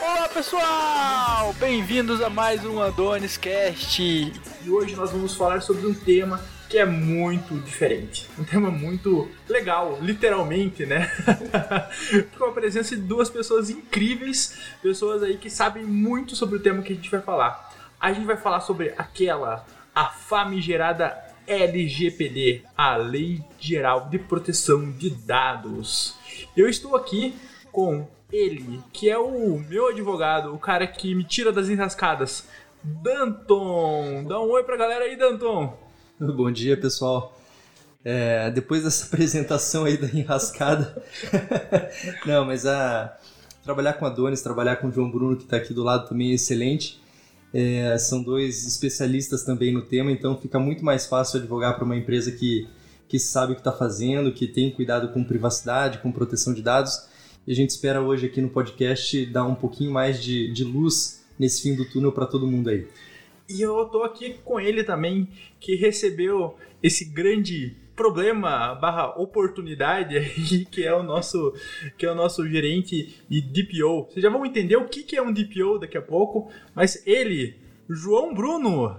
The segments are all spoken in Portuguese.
Olá pessoal, bem-vindos a mais um Adonis Cast. E hoje nós vamos falar sobre um tema que é muito diferente, um tema muito legal, literalmente, né? Com a presença de duas pessoas incríveis, pessoas aí que sabem muito sobre o tema que a gente vai falar. A gente vai falar sobre aquela a famigerada LGPD, a Lei Geral de Proteção de Dados. Eu estou aqui com ele, que é o meu advogado, o cara que me tira das enrascadas, Danton. Dá um oi pra galera aí, Danton. Bom dia, pessoal. É, depois dessa apresentação aí da enrascada. Não, mas a trabalhar com a Donis, trabalhar com o João Bruno, que está aqui do lado também é excelente. É, são dois especialistas também no tema, então fica muito mais fácil advogar para uma empresa que, que sabe o que está fazendo, que tem cuidado com privacidade, com proteção de dados e a gente espera hoje aqui no podcast dar um pouquinho mais de, de luz nesse fim do túnel para todo mundo aí. E eu tô aqui com ele também, que recebeu esse grande problema barra oportunidade aí, que é o nosso que é o nosso gerente de DPO. Vocês já vão entender o que, que é um DPO daqui a pouco, mas ele, João Bruno.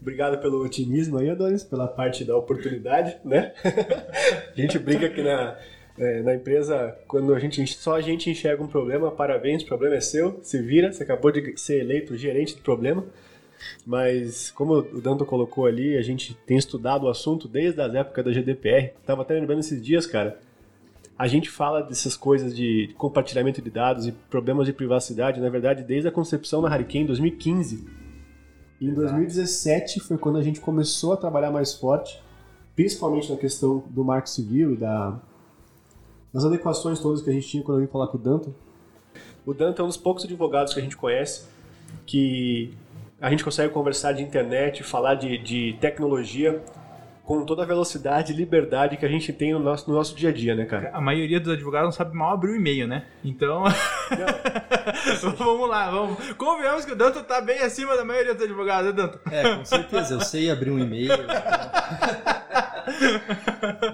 Obrigado pelo otimismo aí, Adonis, pela parte da oportunidade, né? a gente brinca aqui na, é, na empresa, quando a gente, só a gente enxerga um problema, parabéns, o problema é seu, se vira, você acabou de ser eleito gerente do problema. Mas, como o Danto colocou ali, a gente tem estudado o assunto desde as épocas da GDPR. Tava até lembrando esses dias, cara. A gente fala dessas coisas de compartilhamento de dados e problemas de privacidade, na verdade, desde a concepção da Hurricane em 2015. E em 2017 foi quando a gente começou a trabalhar mais forte, principalmente na questão do marco civil e da nas adequações todas que a gente tinha quando eu vim falar com o Danton. O Danton é um dos poucos advogados que a gente conhece que a gente consegue conversar de internet, falar de, de tecnologia com toda a velocidade e liberdade que a gente tem no nosso, no nosso dia a dia, né, cara? A maioria dos advogados não sabe mal abrir o e-mail, né? Então. vamos lá, vamos. Convenhamos que o Danto tá bem acima da maioria dos advogados, né, Danto? É, com certeza. Eu sei abrir um e-mail.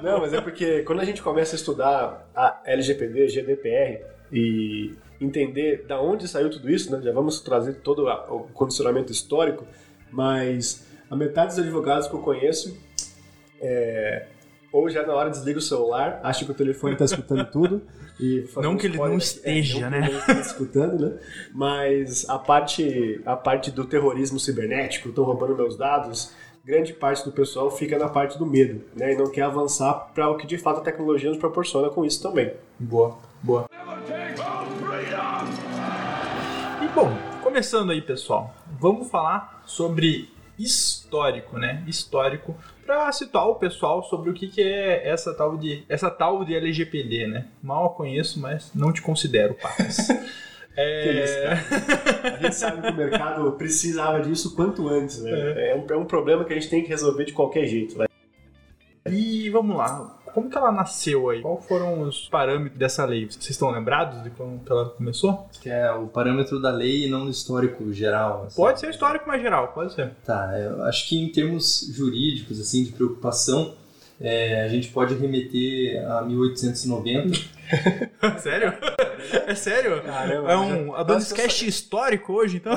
Não, mas é porque quando a gente começa a estudar a LGPD, GDPR e entender da onde saiu tudo isso, né? Já vamos trazer todo o condicionamento histórico, mas a metade dos advogados que eu conheço é, ou já na hora desliga o celular, acha que o telefone está escutando tudo. E não que ele não esteja, é, não né? Que ele escutando, né? Mas a parte, a parte do terrorismo cibernético, estão roubando meus dados, grande parte do pessoal fica na parte do medo, né? E não quer avançar para o que de fato a tecnologia nos proporciona com isso também. Boa, boa. Começando aí, pessoal, vamos falar sobre histórico, né? Histórico para situar o pessoal sobre o que, que é essa tal de essa tal de LGPD, né? Mal a conheço, mas não te considero, Papas. É... Isso, a gente sabe que o mercado precisava disso quanto antes, né? É. é. um, é um problema que a gente tem que resolver de qualquer jeito. Né? E vamos lá, como que ela nasceu aí? Quais foram os parâmetros dessa lei? Vocês estão lembrados de como ela começou? Que é o parâmetro da lei e não do histórico geral. Assim. Pode ser histórico mais geral, pode ser. Tá, eu acho que em termos jurídicos, assim, de preocupação, é, a gente pode remeter a 1890. sério? É sério? Caramba, é um Adonis Cast sair... histórico hoje, então?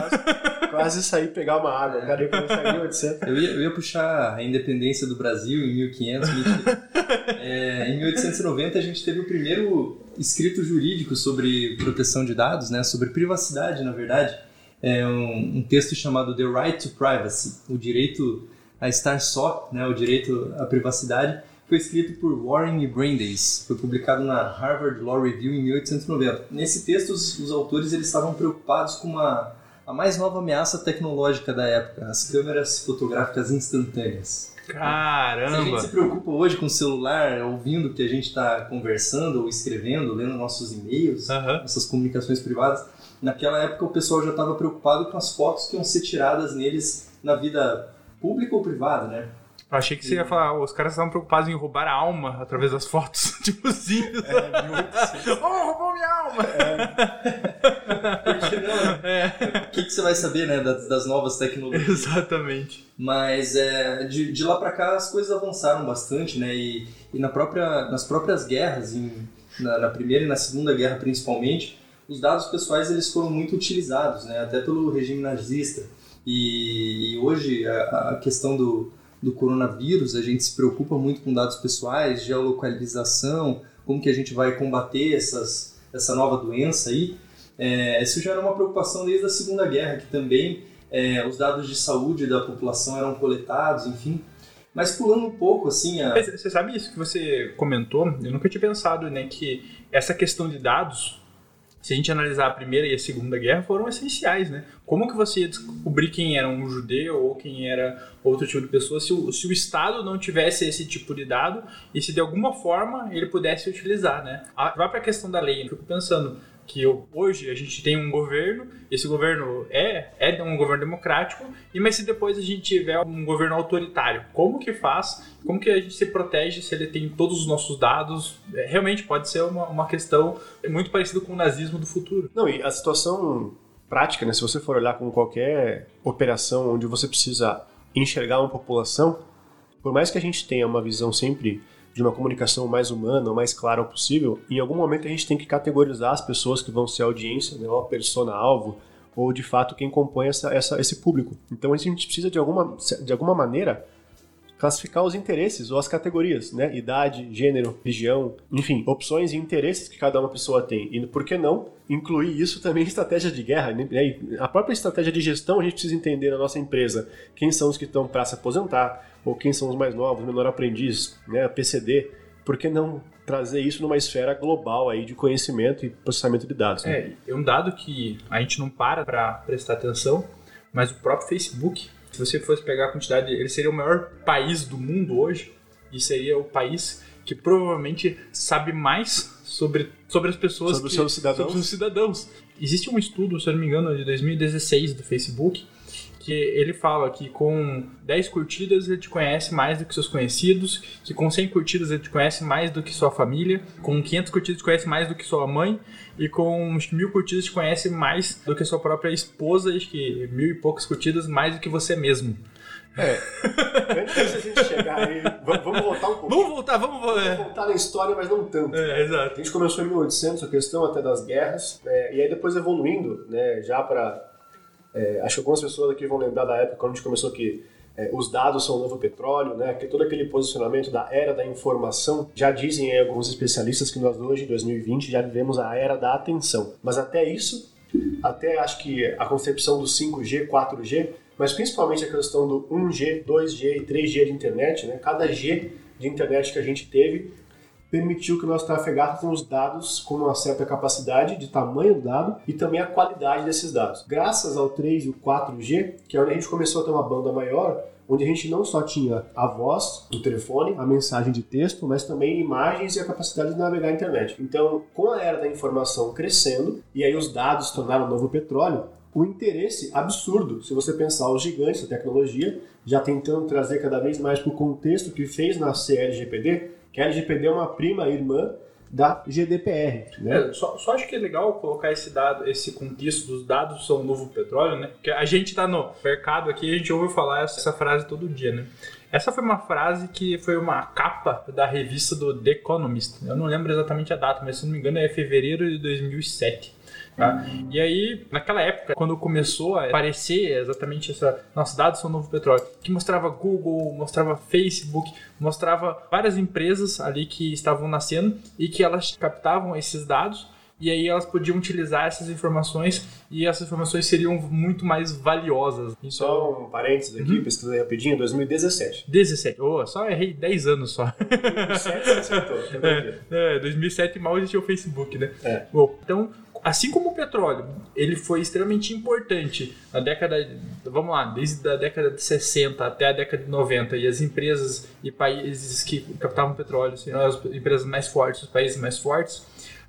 Quase, sair pegar uma água. Cara, eu, começar em 1800. Eu, ia, eu ia puxar a independência do Brasil em 1500. é, em 1890 a gente teve o primeiro escrito jurídico sobre proteção de dados, né, sobre privacidade, na verdade. É um, um texto chamado The Right to Privacy, o direito a estar só, né, o direito à privacidade, foi escrito por Warren e Brandeis. Foi publicado na Harvard Law Review em 1890. Nesse texto, os, os autores eles estavam preocupados com uma, a mais nova ameaça tecnológica da época, as câmeras fotográficas instantâneas. Caramba! Se a gente se preocupa hoje com o celular, ouvindo o que a gente está conversando ou escrevendo, lendo nossos e-mails, uhum. nossas comunicações privadas, naquela época o pessoal já estava preocupado com as fotos que iam ser tiradas neles na vida público ou privado, né? Eu achei que você ia falar, os caras estavam preocupados em roubar a alma através das fotos, tipo assim. É, muito oh, roubou minha alma! É. Por que não? É. O que, que você vai saber, né, das, das novas tecnologias? Exatamente. Mas é, de, de lá para cá as coisas avançaram bastante, né? E, e na própria, nas próprias guerras, em, na, na Primeira e na Segunda Guerra principalmente, os dados pessoais eles foram muito utilizados, né? até pelo regime nazista. E, e hoje a, a questão do, do coronavírus, a gente se preocupa muito com dados pessoais, geolocalização, como que a gente vai combater essas, essa nova doença aí. É, isso já era uma preocupação desde a Segunda Guerra, que também é, os dados de saúde da população eram coletados, enfim. Mas pulando um pouco, assim... A... Você sabe isso que você comentou? Eu nunca tinha pensado, né, que essa questão de dados se a gente analisar a Primeira e a Segunda Guerra, foram essenciais, né? Como que você ia descobrir quem era um judeu ou quem era outro tipo de pessoa se o, se o Estado não tivesse esse tipo de dado e se de alguma forma ele pudesse utilizar, né? A questão da lei, eu fico pensando, que hoje a gente tem um governo, esse governo é, é um governo democrático, e mas se depois a gente tiver um governo autoritário, como que faz? Como que a gente se protege se ele tem todos os nossos dados? É, realmente pode ser uma, uma questão muito parecida com o nazismo do futuro. Não, e a situação prática, né? Se você for olhar com qualquer operação onde você precisa enxergar uma população, por mais que a gente tenha uma visão sempre de uma comunicação mais humana, mais clara possível, em algum momento a gente tem que categorizar as pessoas que vão ser audiência, né, uma persona-alvo, ou de fato quem compõe essa, essa, esse público. Então a gente precisa de alguma, de alguma maneira classificar os interesses ou as categorias, né? Idade, gênero, região, enfim, opções e interesses que cada uma pessoa tem. E por que não incluir isso também em estratégia de guerra? Né? A própria estratégia de gestão a gente precisa entender na nossa empresa quem são os que estão para se aposentar, ou quem são os mais novos, menor aprendiz, né? PCD. Por que não trazer isso numa esfera global aí de conhecimento e processamento de dados? Né? É, é um dado que a gente não para para prestar atenção, mas o próprio Facebook se você fosse pegar a quantidade, ele seria o maior país do mundo hoje e seria o país que provavelmente sabe mais sobre, sobre as pessoas sobre, que, os seus cidadãos. sobre os cidadãos. Existe um estudo, se eu não me engano, de 2016 do Facebook que ele fala que com 10 curtidas ele te conhece mais do que seus conhecidos, que com 100 curtidas ele te conhece mais do que sua família, com 500 curtidas te conhece mais do que sua mãe, e com uns mil curtidas te conhece mais do que sua própria esposa, e que mil e poucas curtidas mais do que você mesmo. É. Antes da gente chegar aí, vamos, vamos voltar um pouco. Vamos voltar, vamos, vamos é. voltar na história, mas não tanto. É, exato. A gente começou em 1800, a questão até das guerras, é, e aí depois evoluindo, né, já para é, acho que algumas pessoas aqui vão lembrar da época quando a gente começou que é, os dados são o novo petróleo, né? Que todo aquele posicionamento da era da informação já dizem aí, alguns especialistas que nós hoje, em 2020, já vivemos a era da atenção. Mas até isso, até acho que a concepção do 5G, 4G, mas principalmente a questão do 1G, 2G e 3G de internet, né? Cada G de internet que a gente teve permitiu que nós trafegássemos dados com uma certa capacidade de tamanho do dado e também a qualidade desses dados. Graças ao 3 e o 4G, que é onde a gente começou a ter uma banda maior, onde a gente não só tinha a voz do telefone, a mensagem de texto, mas também imagens e a capacidade de navegar a internet. Então, com a era da informação crescendo, e aí os dados tornaram novo petróleo, o interesse absurdo, se você pensar os gigantes da tecnologia, já tentando trazer cada vez mais para o contexto que fez nascer a LGPD, que a LGPD é uma prima irmã da GDPR. Né? É, só, só, acho que é legal colocar esse dado, esse contexto dos dados são novo petróleo, né? Porque a gente está no mercado aqui, a gente ouve falar essa frase todo dia, né? Essa foi uma frase que foi uma capa da revista do The Economist. Eu não lembro exatamente a data, mas se não me engano é fevereiro de 2007. Tá? E aí, naquela época, quando começou a aparecer exatamente essa. Nossos dados são novo petróleo, que mostrava Google, mostrava Facebook, mostrava várias empresas ali que estavam nascendo e que elas captavam esses dados e aí elas podiam utilizar essas informações e essas informações seriam muito mais valiosas. Então, só um parênteses aqui, uhum. pesquisei rapidinho, 2017. 17, oh, só errei 10 anos só. 2007 você acertou. É, é, 2007 mal existia o Facebook, né? É. Bom, então assim como o petróleo, ele foi extremamente importante na década, vamos lá, desde a década de 60 até a década de 90, e as empresas e países que captavam petróleo seriam as empresas mais fortes, os países mais fortes,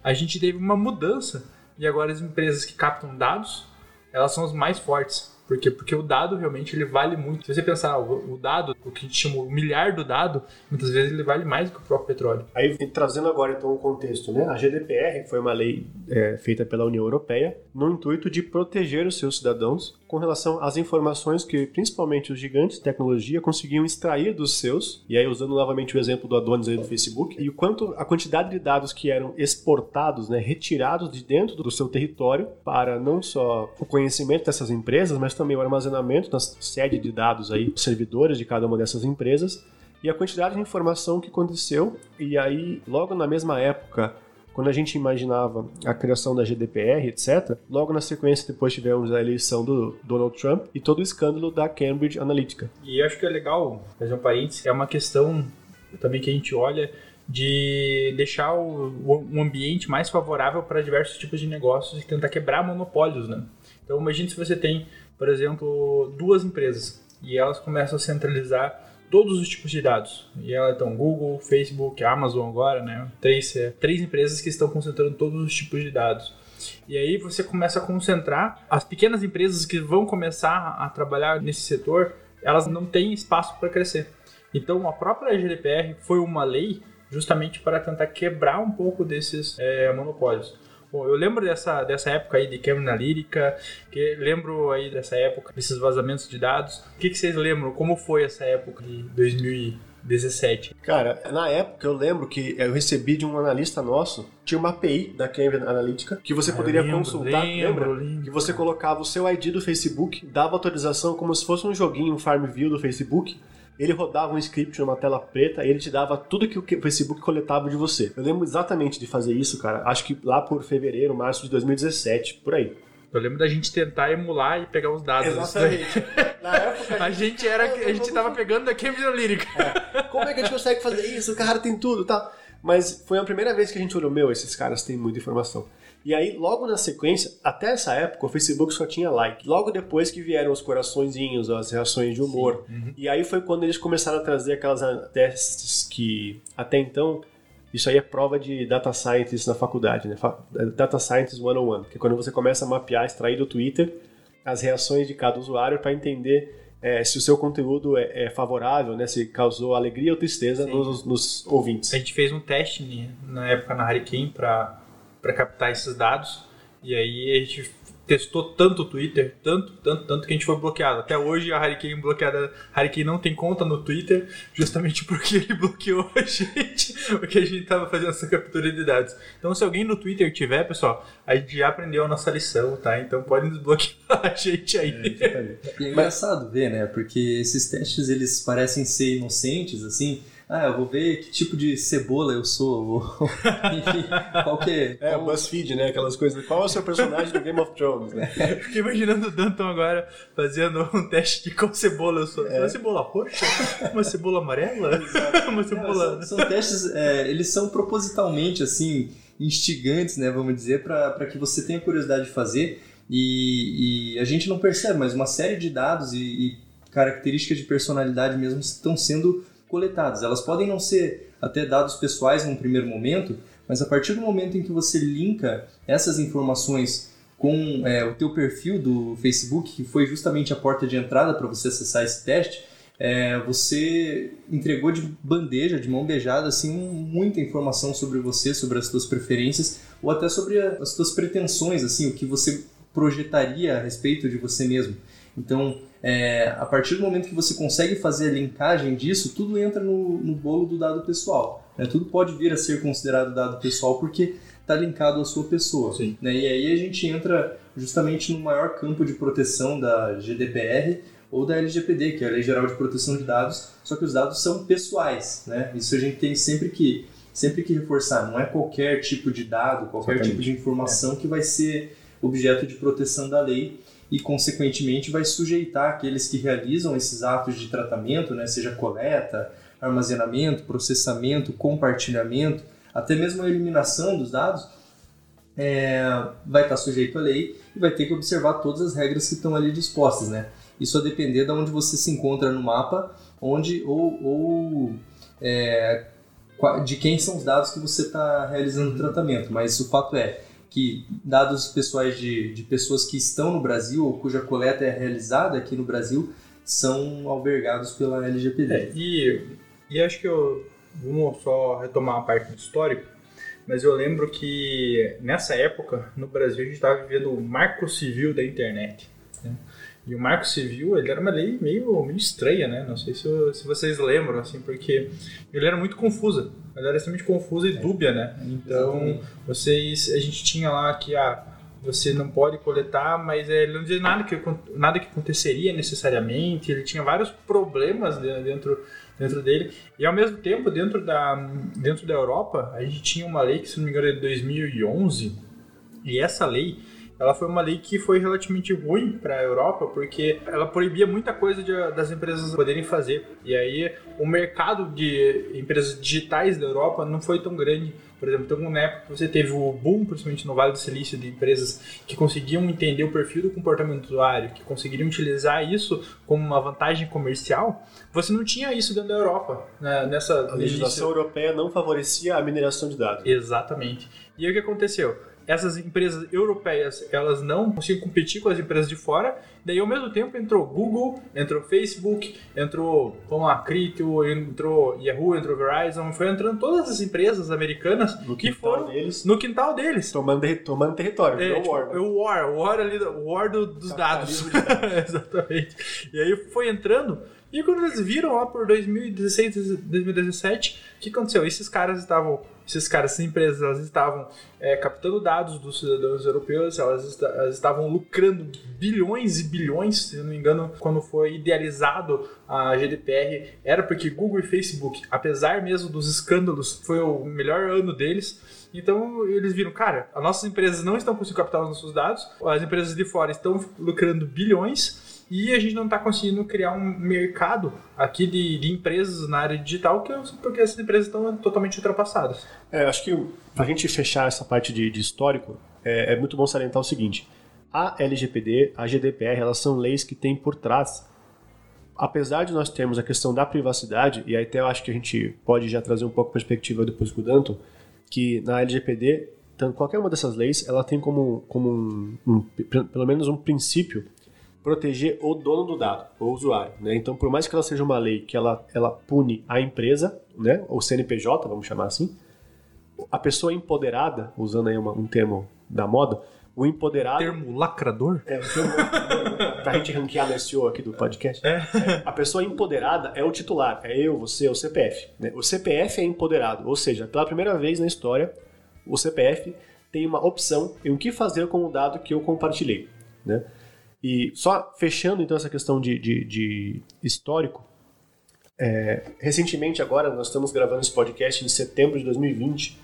a gente teve uma mudança e agora as empresas que captam dados, elas são as mais fortes. Por quê? Porque o dado realmente ele vale muito. Se você pensar, o, o dado, o que a gente chama o milhar do dado, muitas vezes ele vale mais do que o próprio petróleo. Aí, trazendo agora então o contexto, né? A GDPR foi uma lei é, feita pela União Europeia no intuito de proteger os seus cidadãos com relação às informações que principalmente os gigantes de tecnologia conseguiam extrair dos seus, e aí usando novamente o exemplo do Adonis aí do Facebook, e o quanto a quantidade de dados que eram exportados, né, retirados de dentro do seu território para não só o conhecimento dessas empresas, mas também o armazenamento na sede de dados aí, servidores de cada uma dessas empresas, e a quantidade de informação que aconteceu, e aí logo na mesma época quando a gente imaginava a criação da GDPR, etc., logo na sequência depois tivemos a eleição do Donald Trump e todo o escândalo da Cambridge Analytica. E acho que é legal fazer um parênteses, é uma questão também que a gente olha de deixar o, um ambiente mais favorável para diversos tipos de negócios e tentar quebrar monopólios, né? Então imagine se você tem, por exemplo, duas empresas e elas começam a centralizar todos os tipos de dados. E ela então Google, Facebook, Amazon agora, né? Três, três empresas que estão concentrando todos os tipos de dados. E aí você começa a concentrar as pequenas empresas que vão começar a trabalhar nesse setor, elas não têm espaço para crescer. Então a própria GDPR foi uma lei justamente para tentar quebrar um pouco desses é, monopólios. Bom, eu lembro dessa, dessa época aí de Cambridge Analytica, que lembro aí dessa época, desses vazamentos de dados. O que, que vocês lembram? Como foi essa época de 2017? Cara, na época eu lembro que eu recebi de um analista nosso, tinha uma API da Cambridge Analytica que você ah, poderia lembro, consultar, lembro, lembra? Lembro. Que você colocava o seu ID do Facebook, dava atualização como se fosse um joguinho, um Farmville do Facebook ele rodava um script numa tela preta e ele te dava tudo que o Facebook coletava de você. Eu lembro exatamente de fazer isso, cara. Acho que lá por fevereiro, março de 2017, por aí. Eu lembro da gente tentar emular e pegar os dados. Exatamente. Na época a gente era, a gente tava pegando da Cambridge Analytica. É. Como é que a gente consegue fazer isso? O cara tem tudo, tá? Mas foi a primeira vez que a gente olhou, meu, esses caras têm muita informação. E aí, logo na sequência, até essa época, o Facebook só tinha like. Logo depois que vieram os coraçõezinhos, as reações de humor. Uhum. E aí foi quando eles começaram a trazer aquelas testes que, até então, isso aí é prova de data scientist na faculdade, né? Data scientist 101, que é quando você começa a mapear, extrair do Twitter as reações de cada usuário para entender é, se o seu conteúdo é, é, favorável, né? Se causou alegria ou tristeza nos, nos, ouvintes. A gente fez um teste né, na época na Hurricane para para captar esses dados. E aí a gente testou tanto o Twitter, tanto, tanto, tanto que a gente foi bloqueado. Até hoje a Hurricane bloqueada, a Hurricane não tem conta no Twitter, justamente porque ele bloqueou a gente, porque a gente estava fazendo essa captura de dados. Então se alguém no Twitter tiver, pessoal, a gente já aprendeu a nossa lição, tá? Então podem desbloquear a gente aí. É, e é engraçado ver, né? Porque esses testes eles parecem ser inocentes, assim, ah, eu vou ver que tipo de cebola eu sou, enfim, qual que é... É, o BuzzFeed, né, aquelas coisas, qual é o seu personagem do Game of Thrones, né? Fiquei imaginando o Danton agora fazendo um teste de qual cebola eu sou. É. Uma cebola roxa? Uma cebola amarela? Uma cebola... Não, são, são, testes, é, eles são propositalmente, assim, instigantes, né, vamos dizer, para que você tenha curiosidade de fazer e, e, a gente não percebe, mas uma série de dados e, e características de personalidade mesmo estão sendo coletadas. Elas podem não ser até dados pessoais num primeiro momento, mas a partir do momento em que você linka essas informações com é, o teu perfil do Facebook, que foi justamente a porta de entrada para você acessar esse teste, é, você entregou de bandeja, de mão beijada, assim, muita informação sobre você, sobre as suas preferências, ou até sobre as suas pretensões, assim, o que você projetaria a respeito de você mesmo. Então, é, a partir do momento que você consegue fazer a linkagem disso, tudo entra no, no bolo do dado pessoal. Né? Tudo pode vir a ser considerado dado pessoal porque está linkado à sua pessoa. Né? E aí a gente entra justamente no maior campo de proteção da GDPR ou da LGPD, que é a Lei Geral de Proteção de Dados, só que os dados são pessoais. Né? Isso a gente tem sempre que, sempre que reforçar. Não é qualquer tipo de dado, qualquer Exatamente. tipo de informação é. que vai ser objeto de proteção da lei e, consequentemente, vai sujeitar aqueles que realizam esses atos de tratamento, né, seja coleta, armazenamento, processamento, compartilhamento, até mesmo a eliminação dos dados, é, vai estar sujeito à lei e vai ter que observar todas as regras que estão ali dispostas. Né? Isso a depender de onde você se encontra no mapa, onde ou, ou é, de quem são os dados que você está realizando o tratamento. Mas o fato é, que dados pessoais de, de pessoas que estão no Brasil ou cuja coleta é realizada aqui no Brasil são albergados pela LGPD. É, e, e acho que eu vamos só retomar a parte do histórico, mas eu lembro que nessa época no Brasil a gente estava vivendo o Marco Civil da internet. Né? E o Marco Civil, ele era uma lei meio, meio estranha, né? Não sei se, se vocês lembram, assim, porque ele era muito confusa. Ela era extremamente confusa e é. dúbia, né? Então, vocês, a gente tinha lá que ah, você não pode coletar, mas ele não dizia nada que, nada que aconteceria necessariamente. Ele tinha vários problemas dentro, dentro dele. E ao mesmo tempo, dentro da, dentro da Europa, a gente tinha uma lei que, se não me engano, é de 2011. E essa lei ela foi uma lei que foi relativamente ruim para a Europa, porque ela proibia muita coisa de, das empresas poderem fazer. E aí o mercado de empresas digitais da Europa não foi tão grande. Por exemplo, teve uma época que você teve o boom, principalmente no Vale do Silício, de empresas que conseguiam entender o perfil do comportamento do usuário, que conseguiriam utilizar isso como uma vantagem comercial. Você não tinha isso dentro da Europa. Né? Nessa a legislação europeia não favorecia a mineração de dados. Exatamente. E aí o que aconteceu? Essas empresas europeias elas não conseguem competir com as empresas de fora. Daí ao mesmo tempo entrou Google, entrou Facebook, entrou vamos lá, Criteo, entrou Yahoo, entrou Verizon, foi entrando todas as empresas americanas no que foram deles. no quintal deles, tomando, tomando território. É, tipo, war, né? o war, o war ali, o war do, dos dados. Exatamente. E aí foi entrando e quando eles viram lá por 2016, 2017, o que aconteceu? Esses caras estavam, esses caras, essas empresas, elas estavam é, captando dados dos cidadãos europeus, elas, elas, estavam lucrando bilhões e bilhões, se não me engano, quando foi idealizado a GDPR, era porque Google e Facebook, apesar mesmo dos escândalos, foi o melhor ano deles. Então eles viram, cara, as nossas empresas não estão conseguindo captar os nossos dados, as empresas de fora estão lucrando bilhões e a gente não está conseguindo criar um mercado aqui de, de empresas na área digital que, porque essas empresas estão totalmente ultrapassadas. É, acho que para a gente fechar essa parte de, de histórico, é, é, muito bom salientar o seguinte: a LGPD, a GDPR, elas são leis que têm por trás, apesar de nós termos a questão da privacidade, e até eu acho que a gente pode já trazer um pouco a perspectiva depois com o Danton, que na LGPD, qualquer uma dessas leis, ela tem como, como um, um, pelo menos um princípio proteger o dono do dado, o usuário. Né? Então, por mais que ela seja uma lei que ela, ela pune a empresa, né? o CNPJ, vamos chamar assim, a pessoa empoderada, usando aí uma, um termo da moda, o empoderado... Termo lacrador? É, o termo lacrador, pra gente ranquear no SEO aqui do podcast. É. É, a pessoa empoderada é o titular, é eu, você, o CPF. Né? O CPF é empoderado, ou seja, pela primeira vez na história, o CPF tem uma opção em o que fazer com o dado que eu compartilhei. Né? E só fechando então essa questão de, de, de histórico, é, recentemente agora nós estamos gravando esse podcast em setembro de 2020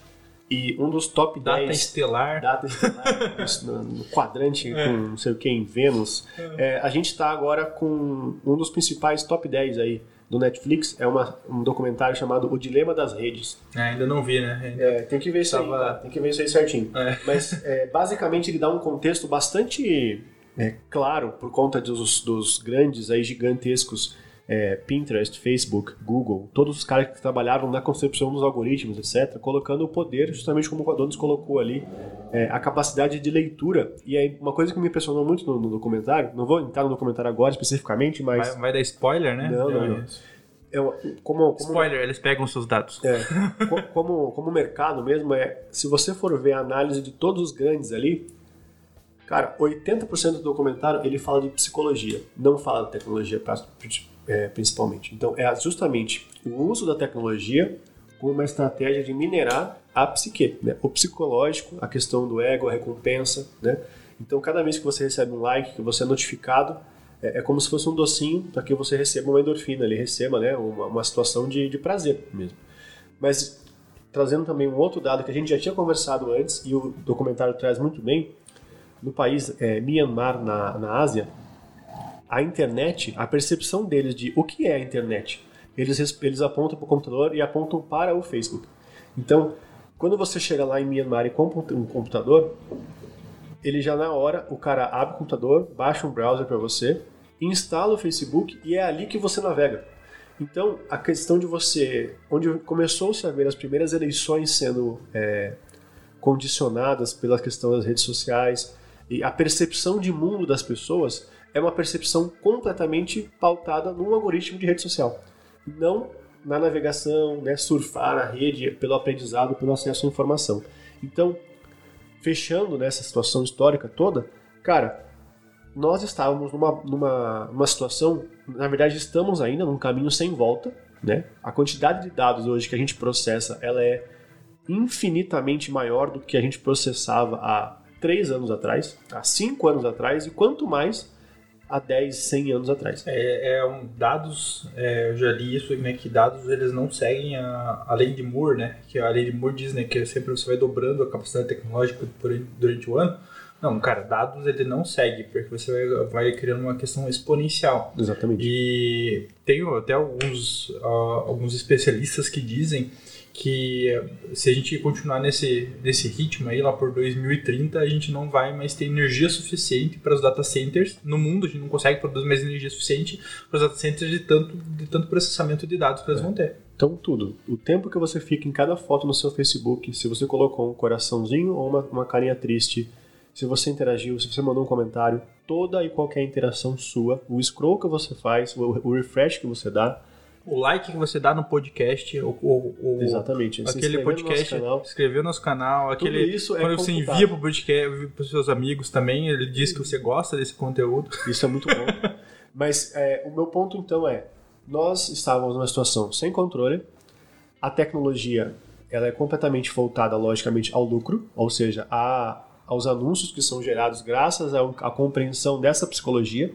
e um dos top data 10... Estelar. Data estelar. no, no quadrante é. com não sei o que em Vênus. É. a gente está agora com um dos principais top 10 aí do Netflix. É uma, um documentário chamado O Dilema das Redes. É, ainda não vi, né? É, tem que ver isso Tava... aí, tá? Tem que ver isso aí certinho. É. Mas basicamente ele dá um contexto bastante é claro, por conta dos, dos grandes aí gigantescos é, Pinterest, Facebook, Google, todos os caras que trabalharam na concepção dos algoritmos, etc., colocando o poder, justamente como o Adonis colocou ali, é, a capacidade de leitura. E aí, uma coisa que me impressionou muito no, no documentário, não vou entrar no documentário agora especificamente, mas. Vai, vai dar spoiler, né? Não, não, não. É, como, como, Spoiler, eles pegam seus dados. É, como, como mercado mesmo, é, se você for ver a análise de todos os grandes ali, Cara, 80% do documentário ele fala de psicologia, não fala de tecnologia é, principalmente. Então é justamente o uso da tecnologia como uma estratégia de minerar a psique, né? o psicológico, a questão do ego, a recompensa. Né? Então cada vez que você recebe um like, que você é notificado, é, é como se fosse um docinho para que você receba uma endorfina, ele receba né? uma, uma situação de, de prazer mesmo. Mas trazendo também um outro dado que a gente já tinha conversado antes e o documentário traz muito bem, no país é, Myanmar, na, na Ásia, a internet, a percepção deles de o que é a internet, eles, eles apontam para o computador e apontam para o Facebook. Então, quando você chega lá em Myanmar e compra um computador, ele já na hora, o cara abre o computador, baixa um browser para você, instala o Facebook e é ali que você navega. Então, a questão de você, onde começou-se a ver as primeiras eleições sendo é, condicionadas pela questão das redes sociais e a percepção de mundo das pessoas é uma percepção completamente pautada num algoritmo de rede social, não na navegação, né, surfar na rede pelo aprendizado, pelo acesso à informação. Então, fechando nessa situação histórica toda, cara, nós estávamos numa, numa, numa situação, na verdade estamos ainda num caminho sem volta, né? A quantidade de dados hoje que a gente processa, ela é infinitamente maior do que a gente processava há três anos atrás, há cinco anos atrás, e quanto mais há 10, 100 anos atrás. É, é um, dados, é, eu já li isso, né, que dados eles não seguem a, a lei de Moore, né, que a lei de Moore diz, né, que sempre você vai dobrando a capacidade tecnológica durante o ano, não, cara, dados ele não segue, porque você vai, vai criando uma questão exponencial. Exatamente. E tem até alguns, uh, alguns especialistas que dizem que se a gente continuar nesse, nesse ritmo aí lá por 2030, a gente não vai mais ter energia suficiente para os data centers no mundo, a gente não consegue produzir mais energia suficiente para os data centers de tanto, de tanto processamento de dados que eles é. vão ter. Então, tudo. O tempo que você fica em cada foto no seu Facebook, se você colocou um coraçãozinho ou uma, uma carinha triste, se você interagiu, se você mandou um comentário, toda e qualquer interação sua, o scroll que você faz, o refresh que você dá, o like que você dá no podcast, ou, Exatamente. aquele podcast, no inscrever no nosso canal, aquele isso é quando você envia para o podcast para os seus amigos também, ele diz que você gosta desse conteúdo. Isso é muito bom. Mas é, o meu ponto então é, nós estávamos numa situação sem controle, a tecnologia ela é completamente voltada logicamente ao lucro, ou seja, a, aos anúncios que são gerados graças à compreensão dessa psicologia.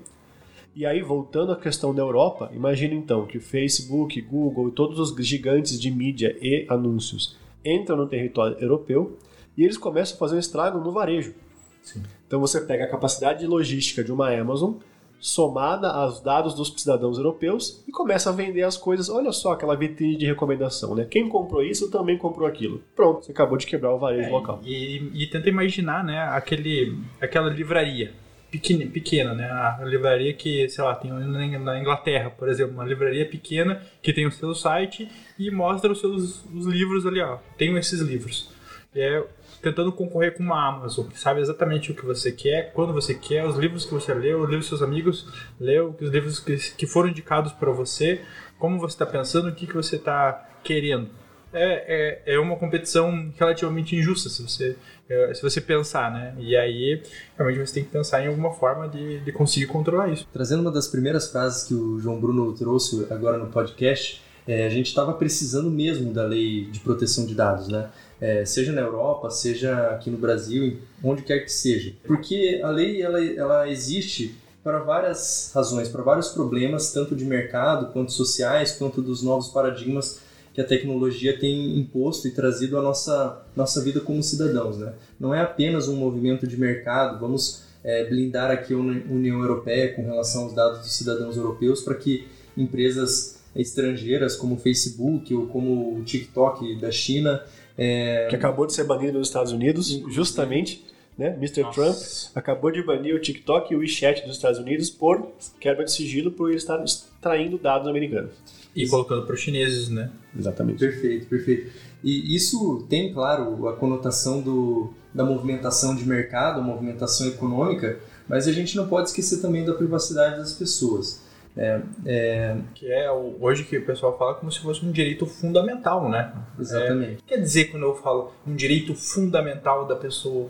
E aí, voltando à questão da Europa, imagina então que o Facebook, Google e todos os gigantes de mídia e anúncios entram no território europeu e eles começam a fazer um estrago no varejo. Sim. Então você pega a capacidade de logística de uma Amazon, somada aos dados dos cidadãos europeus e começa a vender as coisas. Olha só aquela vitrine de recomendação, né? Quem comprou isso também comprou aquilo. Pronto, você acabou de quebrar o varejo é, local. E, e, tenta imaginar, né, aquele, aquela livraria pequena, pequena, né? A livraria que, sei lá, tem na Inglaterra, por exemplo, uma livraria pequena que tem o seu site e mostra os seus os livros ali, ó. Tenho esses livros. É tentando concorrer com uma Amazon, que sabe exatamente o que você quer, quando você quer, os livros que você leu, os livros que seus amigos leu, os livros que, que foram indicados para você, como você está pensando, o que, que você está querendo. É, é, é uma competição relativamente injusta, se você é, se você pensar, né? E aí, realmente você tem que pensar em alguma forma de, de conseguir controlar isso. Trazendo uma das primeiras frases que o João Bruno trouxe agora no podcast, é, a gente estava precisando mesmo da lei de proteção de dados, né? É, seja na Europa, seja aqui no Brasil, onde quer que seja. Porque a lei ela, ela existe para várias razões, para vários problemas, tanto de mercado, quanto sociais, quanto dos novos paradigmas que a tecnologia tem imposto e trazido à nossa, nossa vida como cidadãos. Né? Não é apenas um movimento de mercado, vamos é, blindar aqui a União Europeia com relação aos dados dos cidadãos europeus para que empresas estrangeiras como o Facebook ou como o TikTok da China... É... Que acabou de ser banido nos Estados Unidos, justamente... Né? Mr. Nossa. Trump acabou de banir o TikTok e o WeChat dos Estados Unidos por quebra de sigilo por estar extraindo dados americanos. E colocando para os chineses, né? Exatamente. Perfeito, perfeito. E isso tem, claro, a conotação do, da movimentação de mercado, a movimentação econômica, mas a gente não pode esquecer também da privacidade das pessoas. É, é... Que é hoje que o pessoal fala como se fosse um direito fundamental, né? Exatamente. É, quer dizer, quando eu falo um direito fundamental da pessoa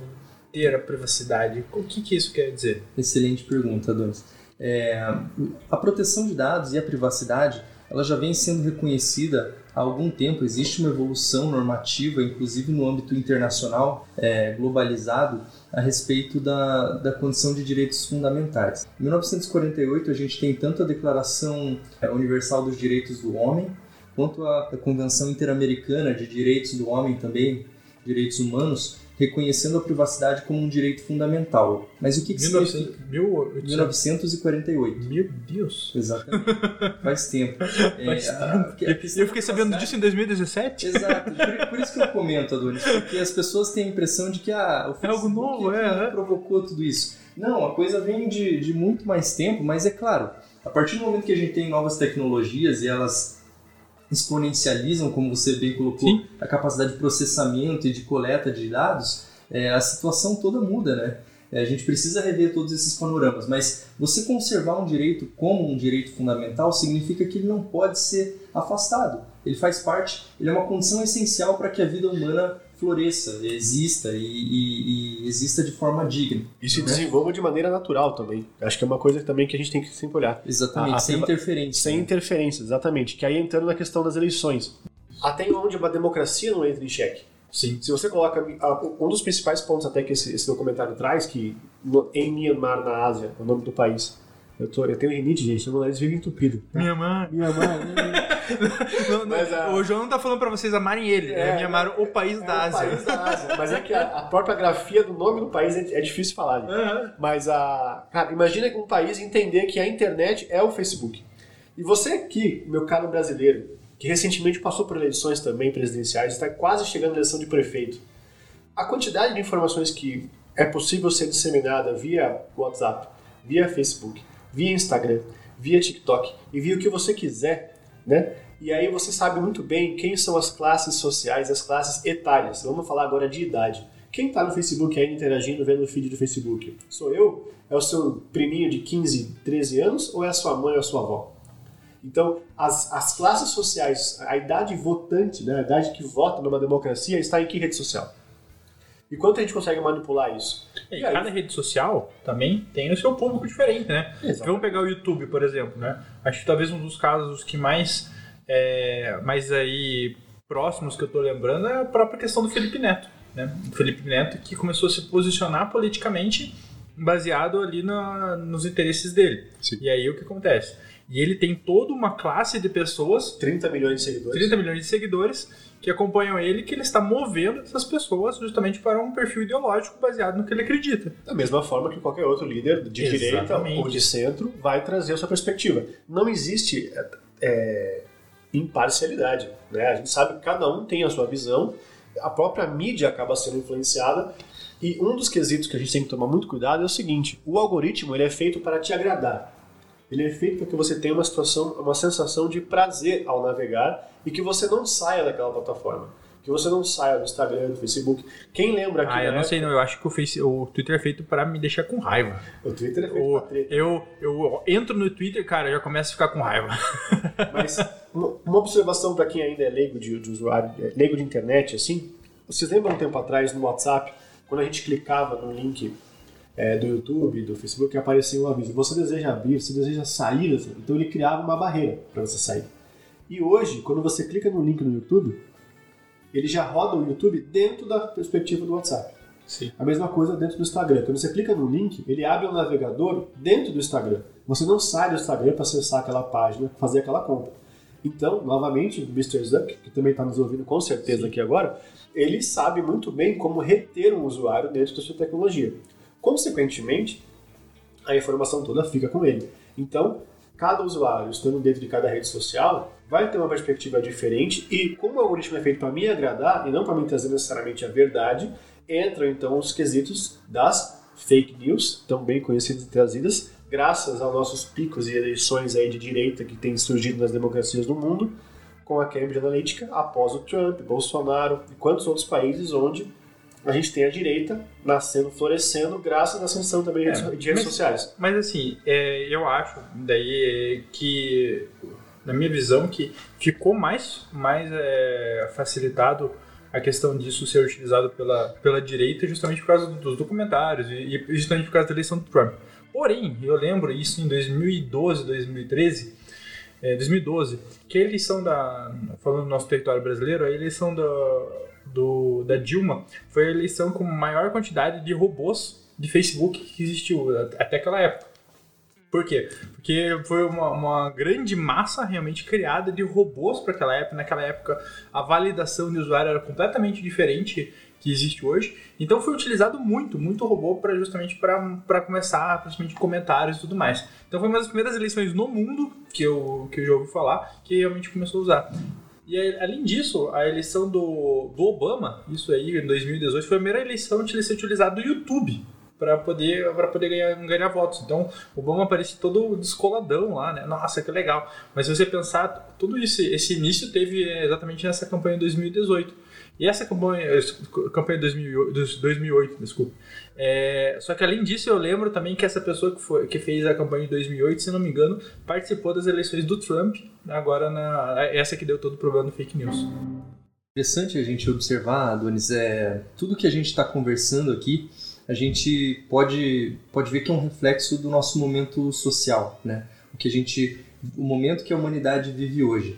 ter a privacidade, o que, que isso quer dizer? Excelente pergunta, Adonis. É, a proteção de dados e a privacidade ela já vem sendo reconhecida há algum tempo. Existe uma evolução normativa, inclusive no âmbito internacional é, globalizado, a respeito da, da condição de direitos fundamentais. Em 1948, a gente tem tanto a Declaração é, Universal dos Direitos do Homem, quanto a, a Convenção Interamericana de Direitos do Homem também, Direitos Humanos, reconhecendo a privacidade como um direito fundamental. Mas o que, que 1900, significa? 1948. Meu Deus! Exatamente. Faz tempo. Faz é, tempo. eu fiquei sabendo disso em 2017? Exato. Por, por, isso que eu comento, Adonis, porque as pessoas têm a impressão de que ah, o Facebook é algo novo, é, é. provocou tudo isso. Não, a coisa vem de, de muito mais tempo, mas é claro, a partir do momento que a gente tem novas tecnologias e elas exponencializam, como você bem colocou, Sim. a capacidade de processamento e de coleta de dados, é, a situação toda muda, né? É, a gente precisa rever todos esses panoramas, mas você conservar um direito como um direito fundamental significa que ele não pode ser afastado. Ele faz parte, ele é uma condição essencial para que a vida humana floresça, exista e, e- e exista de forma digna. E se né? desenvolva de maneira natural também. Acho que é uma coisa também que a gente tem que sempre olhar. Exatamente, A- a sem priva- interferência. Sem né? interferência, exatamente. Que aí entrando na questão das eleições. Até onde uma democracia não entra em xeque. Sim. Se você coloca. Um dos principais pontos até que esse, esse documentário traz, que no- em Myanmar, na Ásia, é o nome do país. Eu, tô, eu tenho rinite, gente, meu nariz vive entupido. Minha mãe. Myanmar. Não, não, Mas a- O João não tá falando pra vocês amarem ele, é, É, me amaram o país é da o Ásia. país da Ásia. Mas é que a, a própria grafia do nome do país é, é difícil falar. né? Aham. Mas a. Cara, imagina um país entender que a internet é o Facebook. E você aqui, meu caro brasileiro, que recentemente passou por eleições também presidenciais, está quase chegando à eleição de prefeito. A quantidade de informações que é possível ser disseminada via WhatsApp, via Facebook, via Instagram, via TikTok e via o que você quiser, né? E aí você sabe muito bem quem são as classes sociais, as classes etárias. Vamos falar agora de idade. Quem está no Facebook aí interagindo, vendo o feed do Facebook? Sou eu? É o seu priminho de 15, 13 anos? Ou é a sua mãe ou a sua avó? Então, as, as classes sociais, a idade votante, né, a idade que vota numa democracia, está em que rede social? E quanto a gente consegue manipular isso? E E aí? cada rede social também tem o seu público diferente, né? Exato. Vamos pegar o YouTube, por exemplo, né? Acho que talvez um dos casos que mais, é, mais aí próximos que eu tô lembrando é a própria questão do Felipe Neto, né? O Felipe Neto que começou a se posicionar politicamente baseado ali na, nos interesses dele. Sim. E aí o que acontece? E ele tem toda uma classe de pessoas 30 milhões de seguidores. 30 milhões de seguidores que acompanham ele, que ele está movendo essas pessoas justamente para um perfil ideológico baseado no que ele acredita. Da mesma forma que qualquer outro líder de direita Exatamente. ou de centro vai trazer a sua perspectiva. Não existe é, imparcialidade. Né? A gente sabe que cada um tem a sua visão, a própria mídia acaba sendo influenciada. E um dos quesitos que a gente tem que tomar muito cuidado é o seguinte: o algoritmo ele é feito para te agradar. Ele é feito para que você tenha uma situação, uma sensação de prazer ao navegar e que você não saia daquela plataforma. Que você não saia do Instagram, do Facebook. Quem lembra aqui Ah, eu na não sei não, eu acho que o, Face, o Twitter é feito para me deixar com raiva. época- O Twitter é feito O- pra treta. eu, eu entro no Twitter, cara, eu já começo a ficar com raiva. Mas uma uma observação para quem ainda é leigo de, de usuário, é, leigo de internet, assim, vocês lembram um tempo atrás no WhatsApp, quando a gente clicava no link é, do YouTube, do Facebook, aparecia um aviso: você deseja abrir, você deseja sair, então ele criava uma barreira para você sair. E hoje, quando você clica no link no YouTube, ele já roda o YouTube dentro da perspectiva do WhatsApp. Sim. A mesma coisa dentro do Instagram. Quando você clica no link, ele abre o navegador dentro do Instagram. Você não sai do Instagram para acessar aquela página, fazer aquela compra. Então, novamente, o Mr. Zuck, que também está nos ouvindo com certeza aqui agora, ele sabe muito bem como reter um usuário dentro da sua tecnologia. Consequentemente, a informação toda fica com ele. Então, cada usuário estando dentro de cada rede social vai ter uma perspectiva diferente e como o algoritmo é feito para me agradar e não para me trazer necessariamente a verdade, entram então os quesitos das fake news, também conhecidas e trazidas, graças aos nossos picos e eleições aí de direita que têm surgido nas democracias do mundo, com a Cambridge Analytica, após o Trump, Bolsonaro e quantos outros países onde a gente tem a direita nascendo, florescendo, graças à ascensão também de É, redes- de redes mas- sociais. Mas assim, é, eu acho daí que, na minha visão, que ficou mais, mais é, facilitado a questão disso ser utilizado pela, pela direita justamente por causa dos documentários e, e justamente por causa da eleição do Trump. Porém, eu lembro isso em 2012, 2013, é, 2012, que a eleição da. Falando do nosso território brasileiro, a eleição da, do, da Dilma foi a eleição com maior quantidade de robôs de Facebook que existiu até aquela época. Por quê? Porque foi uma, uma grande massa realmente criada de robôs para aquela época. Naquela época, a validação de usuário era completamente diferente que existe hoje. Então foi utilizado muito, muito robô para justamente para começar, principalmente comentários e tudo mais. Então foi uma das primeiras eleições no mundo que eu, que eu já ouvi falar que realmente começou a usar. E aí, além disso, a eleição do, do Obama, isso aí em 2018, foi a primeira eleição de ser utilizado do YouTube para poder para poder ganhar, ganhar votos. Então, o Obama parecia todo descoladão lá, né? Nossa, que legal. Mas se você pensar, tudo isso, esse início teve exatamente nessa campanha de 2018. E essa campanha, campanha de 2008, 2008 desculpa. É, só que além disso, eu lembro também que essa pessoa que, foi, que fez a campanha de 2008, se não me engano, participou das eleições do Trump, agora na essa que deu todo o problema do fake news. Interessante a gente observar, Adonis, é, tudo que a gente está conversando aqui a gente pode, pode ver que é um reflexo do nosso momento social, né? O que a gente, o momento que a humanidade vive hoje.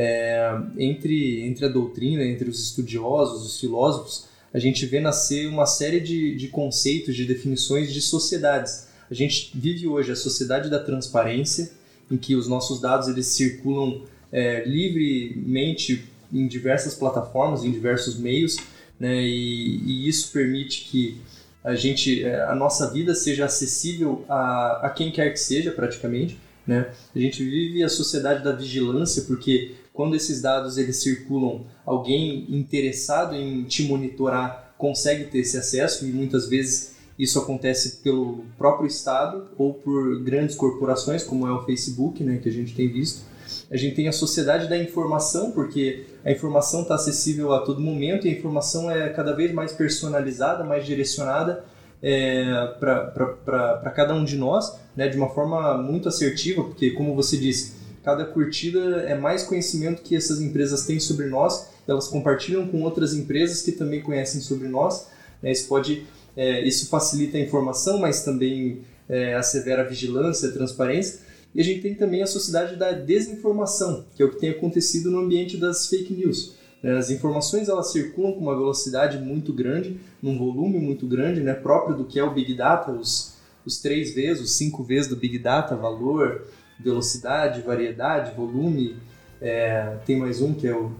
É, entre, entre a doutrina, entre os estudiosos, os filósofos, a gente vê nascer uma série de, de conceitos, de definições de sociedades. A gente vive hoje a sociedade da transparência, em que os nossos dados eles circulam é, livremente em diversas plataformas, em diversos meios, né? e, e isso permite que a gente é, a nossa vida seja acessível a, a quem quer que seja praticamente né a gente vive a sociedade da vigilância porque quando esses dados eles circulam alguém interessado em te monitorar consegue ter esse acesso? E muitas vezes isso acontece pelo próprio estado ou por grandes corporações como é o Facebook né que a gente tem visto. A gente tem a sociedade da informação, porque a informação está acessível a todo momento e a informação é cada vez mais personalizada, mais direcionada é, para cada um de nós, né, de uma forma muito assertiva, porque, como você disse, cada curtida é mais conhecimento que essas empresas têm sobre nós, elas compartilham com outras empresas que também conhecem sobre nós. Né, isso, pode, é, isso facilita a informação, mas também é, assevera a vigilância, a transparência. E a gente tem também a sociedade da desinformação, que é o que tem acontecido no ambiente das fake news. Né? As informações elas circulam com uma velocidade muito grande, num volume muito grande, né? próprio do que é o Big Data, os, os três Vs, os cinco Vs do Big Data, valor, velocidade, variedade, volume. É, tem mais um que é o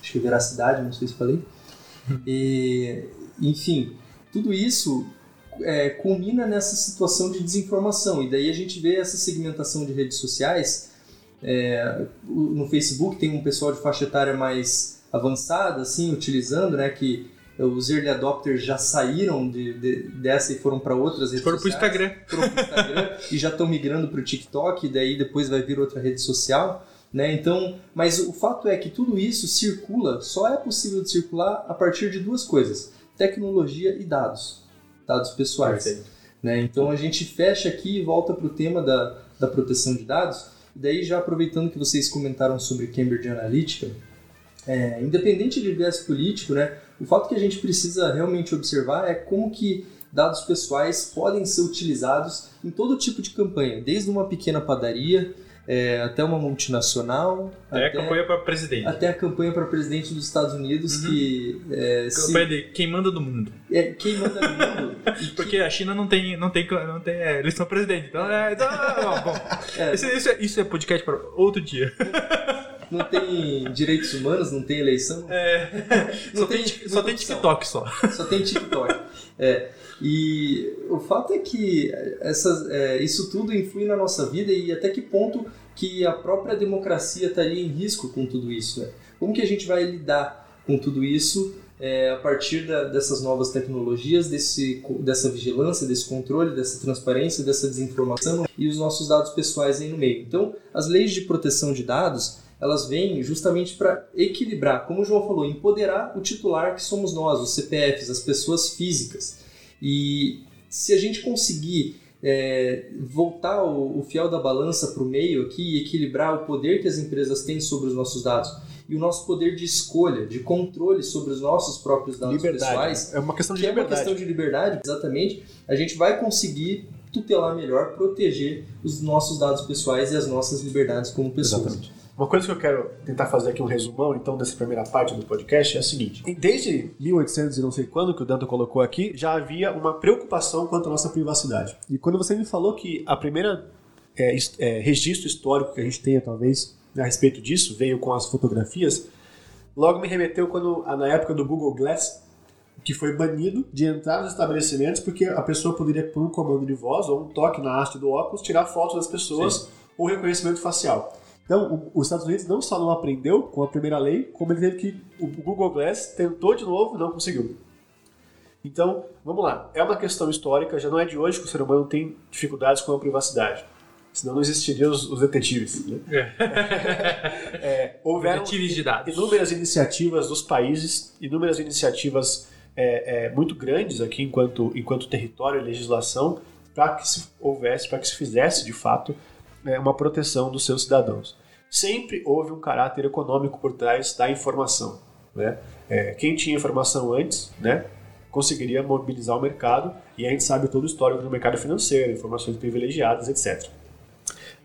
acho que é veracidade, não sei se falei. E, enfim, tudo isso é, culmina nessa situação de desinformação. E daí a gente vê essa segmentação de redes sociais. É, no Facebook tem um pessoal de faixa etária mais avançada, assim, utilizando, né, que os early adopters já saíram de, de, dessa e foram para outras redes foram sociais. Instagram. Foram para o Instagram e já estão migrando para o TikTok, e daí depois vai vir outra rede social. Né? Então, mas o fato é que tudo isso circula, só é possível de circular a partir de duas coisas: tecnologia e dados dados pessoais. Né? Então a gente fecha aqui e volta para o tema da, da proteção de dados. E daí, já aproveitando que vocês comentaram sobre Cambridge Analytica, é, independente de viés político, né, o fato que a gente precisa realmente observar é como que dados pessoais podem ser utilizados em todo tipo de campanha, desde uma pequena padaria é, até uma multinacional. Até, até a campanha para presidente. Até a campanha para presidente dos Estados Unidos, uhum. que. É, campanha se... de quem manda do mundo. É, quem manda do mundo. Porque a China não tem. Não tem, não tem é, eles são presidente. Então, é, então, bom. É. Isso, isso, é, isso é podcast para outro dia. Não tem direitos humanos, não tem eleição. É. Não só tem, tem, só tem TikTok só. Só tem TikTok. É. E o fato é que essas, é, isso tudo influi na nossa vida e até que ponto que a própria democracia estaria em risco com tudo isso. Né? Como que a gente vai lidar com tudo isso é, a partir da, dessas novas tecnologias, desse, dessa vigilância, desse controle, dessa transparência, dessa desinformação e os nossos dados pessoais aí no meio. Então, as leis de proteção de dados elas vêm justamente para equilibrar, como o João falou, empoderar o titular que somos nós, os CPFs, as pessoas físicas. E se a gente conseguir é, voltar o, o, fiel da balança para o meio aqui e equilibrar o poder que as empresas têm sobre os nossos dados e o nosso poder de escolha, de controle sobre os nossos próprios dados liberdade. pessoais. É uma questão de que liberdade. É uma questão de liberdade, exatamente. A gente vai conseguir tutelar melhor, proteger os nossos dados pessoais e as nossas liberdades como pessoas. Exatamente. Uma coisa que eu quero tentar fazer aqui um resumão, então, dessa primeira parte do podcast é a seguinte. Desde 1800 e não sei quando, que o Danto colocou aqui, já havia uma preocupação quanto à nossa privacidade. E quando você me falou que a primeira é, é, registro histórico que a gente tenha, talvez, a respeito disso, veio com as fotografias, logo me remeteu quando, na época do Google Glass, que foi banido de entrar nos estabelecimentos porque a pessoa poderia, por um comando de voz ou um toque na haste do óculos, tirar fotos das pessoas Sim. ou reconhecimento facial. Então, os Estados Unidos não só não aprendeu com a primeira lei, como ele teve que. O Google Glass tentou de novo e não conseguiu. Então, vamos lá. É uma questão histórica, já não é de hoje que o ser humano tem dificuldades com a privacidade. Senão não existiriam os, os detetives. Né? É, houveram Detetives de dados. inúmeras iniciativas dos países, inúmeras iniciativas é, é, muito grandes aqui enquanto, enquanto território e legislação para que se houvesse, para que se fizesse de fato é, uma proteção dos seus cidadãos. Sempre houve um caráter econômico por trás da informação. Né? É, quem tinha informação antes, né, conseguiria mobilizar o mercado e a gente sabe todo o histórico do mercado financeiro, informações privilegiadas, etc.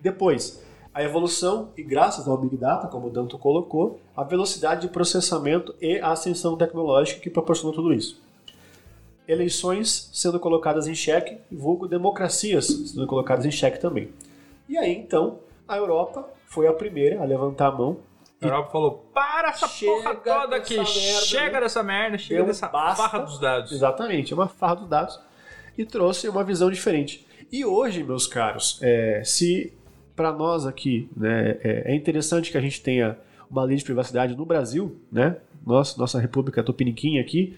Depois, a evolução e graças ao Big Data, como o Danto colocou, a velocidade de processamento e a ascensão tecnológica que proporcionou tudo isso. Eleições sendo colocadas em xeque, vulgo democracias sendo colocadas em xeque também. E aí, então, a Europa foi a primeira a levantar a mão A Europa falou: para essa porra toda aqui, merda, chega né? dessa merda, chega Deu dessa basta. farra dos dados. Exatamente, é uma farra dos dados e trouxe uma visão diferente. E hoje, meus caros, é, se para nós aqui né, é, é interessante que a gente tenha uma lei de privacidade no Brasil, né? Nossa, nossa República Tupiniquim aqui,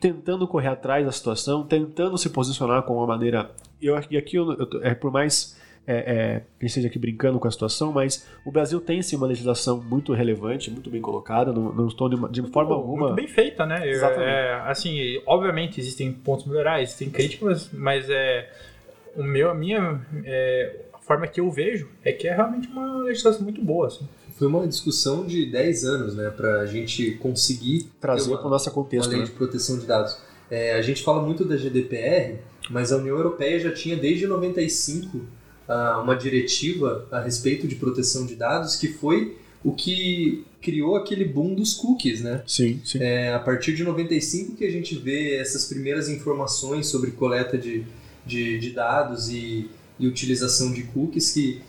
tentando correr atrás da situação, tentando se posicionar com uma maneira. Eu, e aqui eu, eu é por mais é, é, que a gente esteja aqui brincando com a situação, mas o Brasil tem sim uma legislação muito relevante, muito bem colocada, não, não estou de, de forma Pô, alguma. Muito bem feita, né? Exatamente. é, assim, obviamente existem pontos melhorais, existem críticas, mas é o meu, a minha é, a forma que eu vejo é que é realmente uma legislação muito boa. Assim. Foi uma discussão de 10 anos, né, pra gente conseguir trazer uma- para o nosso uma contexto. lei né? de proteção de dados. É, a gente fala muito da GDPR, mas a União Europeia já tinha desde 95 uma diretiva a respeito de proteção de dados que foi o que criou aquele boom dos cookies, né? Sim, sim. É a partir de 95 que a gente vê essas primeiras informações sobre coleta de, de, de dados e, e utilização de cookies que,